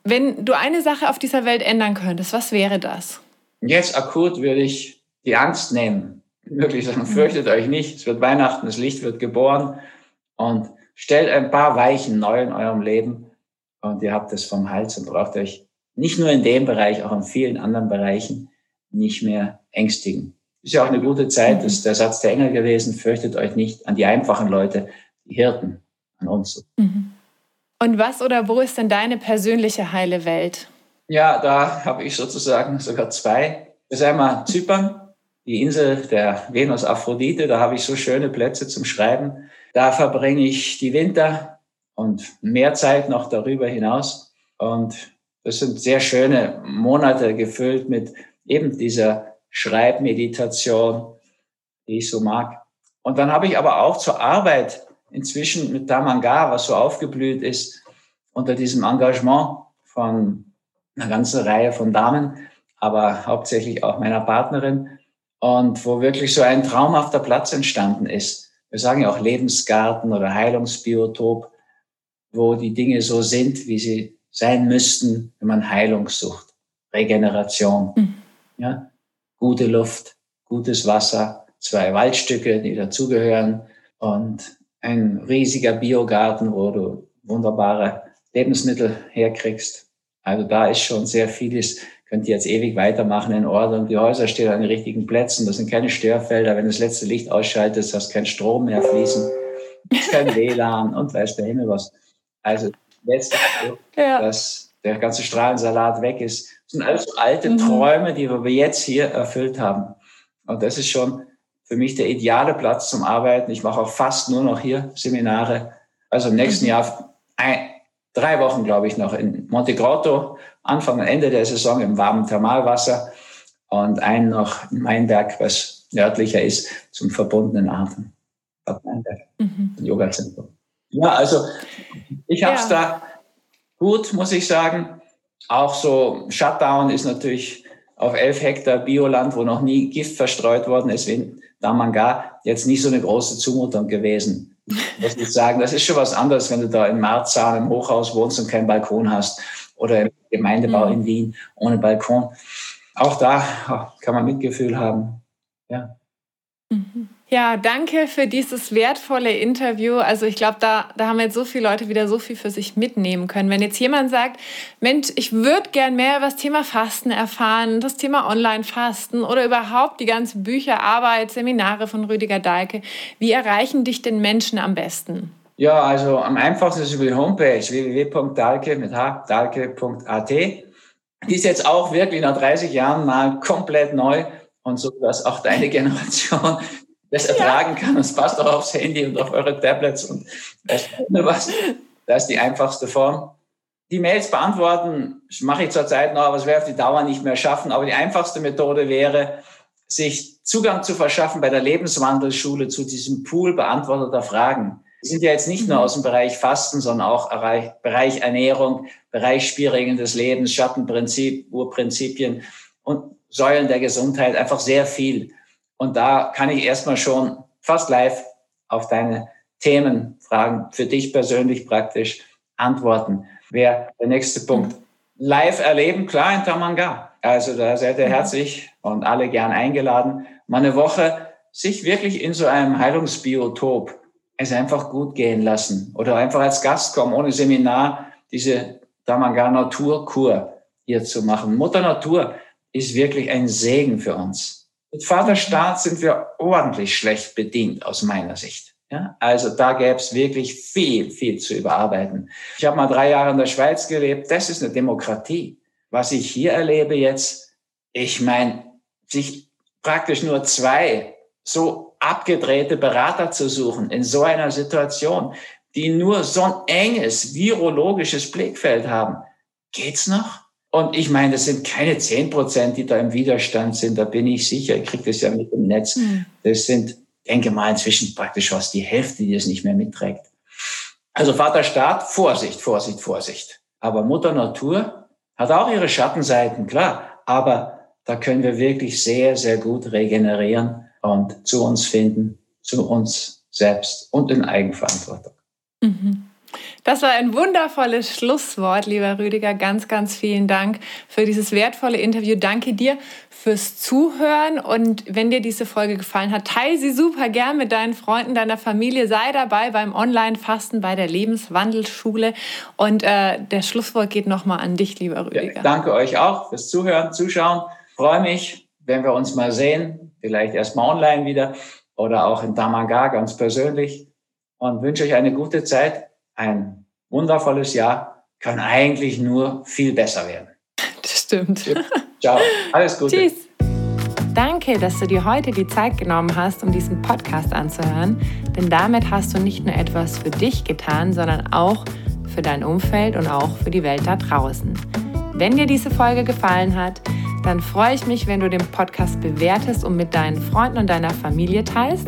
S1: Wenn du eine Sache auf dieser Welt ändern könntest, was wäre das?
S2: Jetzt akut würde ich die Angst nehmen. Wirklich sagen, fürchtet euch nicht. Es wird Weihnachten, das Licht wird geboren. Und stellt ein paar Weichen neu in eurem Leben. Und ihr habt es vom Hals und braucht euch nicht nur in dem Bereich, auch in vielen anderen Bereichen nicht mehr ängstigen. Ist ja auch eine gute Zeit, das ist der Satz der Engel gewesen, fürchtet euch nicht an die einfachen Leute, die Hirten, an uns. Mhm.
S1: Und was oder wo ist denn deine persönliche heile Welt?
S2: Ja, da habe ich sozusagen sogar zwei. Das ist einmal Zypern, die Insel der Venus Aphrodite. Da habe ich so schöne Plätze zum Schreiben. Da verbringe ich die Winter und mehr Zeit noch darüber hinaus. Und das sind sehr schöne Monate gefüllt mit eben dieser Schreibmeditation, die ich so mag. Und dann habe ich aber auch zur Arbeit inzwischen mit Damanga, was so aufgeblüht ist, unter diesem Engagement von einer ganzen Reihe von Damen, aber hauptsächlich auch meiner Partnerin und wo wirklich so ein traumhafter Platz entstanden ist. Wir sagen ja auch Lebensgarten oder Heilungsbiotop, wo die Dinge so sind, wie sie sein müssten, wenn man Heilung sucht. Regeneration, mhm. ja, gute Luft, gutes Wasser, zwei Waldstücke, die dazugehören und ein riesiger Biogarten, wo du wunderbare Lebensmittel herkriegst. Also da ist schon sehr vieles. Könnt ihr jetzt ewig weitermachen in Ordnung. Die Häuser stehen an den richtigen Plätzen. Das sind keine Störfelder. Wenn das letzte Licht ausschaltet, hast kein Strom mehr fließen, kein (laughs) WLAN und weiß der Himmel was. Also letzte, ja. dass der ganze Strahlensalat weg ist. Das sind alles alte mhm. Träume, die wir jetzt hier erfüllt haben. Und das ist schon für mich der ideale Platz zum Arbeiten. Ich mache auch fast nur noch hier Seminare. Also im nächsten mhm. Jahr ein, drei Wochen, glaube ich, noch in Monte Grotto, Anfang und Ende der Saison im warmen Thermalwasser und einen noch in Mainberg, was nördlicher ist, zum verbundenen Atem. Bad Meinberg, mhm. Yoga-Zentrum. Ja, also ich habe es ja. da gut, muss ich sagen. Auch so Shutdown ist natürlich auf elf Hektar Bioland, wo noch nie Gift verstreut worden ist, wie Damanga, jetzt nicht so eine große Zumutung gewesen. Muss ich sagen, das ist schon was anderes, wenn du da in Marzahn im Hochhaus wohnst und keinen Balkon hast oder im Gemeindebau mhm. in Wien ohne Balkon. Auch da kann man Mitgefühl haben. Ja.
S1: Mhm. Ja, danke für dieses wertvolle Interview. Also ich glaube, da, da haben jetzt so viele Leute wieder so viel für sich mitnehmen können. Wenn jetzt jemand sagt, Mensch, ich würde gern mehr über das Thema Fasten erfahren, das Thema Online-Fasten oder überhaupt die ganze Bücherarbeit, Seminare von Rüdiger Dahlke, wie erreichen dich denn Menschen am besten?
S2: Ja, also am einfachsten ist über die Homepage www.dalke mit h, dalke.at. Die ist jetzt auch wirklich nach 30 Jahren mal komplett neu und so, dass auch deine Generation das ertragen kann. Es passt auch aufs Handy und auf eure Tablets und was. Das ist die einfachste Form. Die Mails beantworten mache ich zurzeit noch, aber es wäre auf die Dauer nicht mehr schaffen. Aber die einfachste Methode wäre, sich Zugang zu verschaffen bei der Lebenswandelschule zu diesem Pool beantworteter Fragen. Die sind ja jetzt nicht nur mhm. aus dem Bereich Fasten, sondern auch Bereich Ernährung, Bereich Spielregeln des Lebens, Schattenprinzip, Urprinzipien und Säulen der Gesundheit, einfach sehr viel. Und da kann ich erstmal schon fast live auf deine Themen, Fragen für dich persönlich praktisch antworten. Wäre der nächste Punkt. Live erleben, klar, in Tamanga. Also da seid ihr mhm. herzlich und alle gern eingeladen. Mal eine Woche sich wirklich in so einem Heilungsbiotop es einfach gut gehen lassen oder einfach als Gast kommen, ohne Seminar, diese Tamanga Naturkur hier zu machen. Mutter Natur ist wirklich ein Segen für uns. Mit Vaterstaat sind wir ordentlich schlecht bedient aus meiner Sicht. Ja, also da gäbe es wirklich viel, viel zu überarbeiten. Ich habe mal drei Jahre in der Schweiz gelebt. Das ist eine Demokratie. Was ich hier erlebe jetzt, ich meine, sich praktisch nur zwei so abgedrehte Berater zu suchen in so einer Situation, die nur so ein enges virologisches Blickfeld haben, geht's noch? Und ich meine, das sind keine zehn Prozent, die da im Widerstand sind. Da bin ich sicher. Ich kriege das ja mit dem Netz. Mhm. Das sind, denke mal, inzwischen praktisch fast die Hälfte, die das nicht mehr mitträgt. Also Vater Staat, Vorsicht, Vorsicht, Vorsicht. Aber Mutter Natur hat auch ihre Schattenseiten, klar. Aber da können wir wirklich sehr, sehr gut regenerieren und zu uns finden, zu uns selbst und in Eigenverantwortung.
S1: Mhm. Das war ein wundervolles Schlusswort, lieber Rüdiger. Ganz, ganz vielen Dank für dieses wertvolle Interview. Danke dir fürs Zuhören. Und wenn dir diese Folge gefallen hat, teile sie super gern mit deinen Freunden, deiner Familie. Sei dabei beim Online-Fasten bei der Lebenswandelschule. Und äh, der Schlusswort geht nochmal an dich, lieber Rüdiger.
S2: Ja, danke euch auch fürs Zuhören, Zuschauen. freue mich, wenn wir uns mal sehen. Vielleicht erstmal online wieder oder auch in Damanga ganz persönlich. Und wünsche euch eine gute Zeit ein wundervolles Jahr kann eigentlich nur viel besser werden.
S1: Das stimmt.
S2: Ciao. Alles Gute. Tschüss.
S1: Danke, dass du dir heute die Zeit genommen hast, um diesen Podcast anzuhören. Denn damit hast du nicht nur etwas für dich getan, sondern auch für dein Umfeld und auch für die Welt da draußen. Wenn dir diese Folge gefallen hat, dann freue ich mich, wenn du den Podcast bewertest und mit deinen Freunden und deiner Familie teilst.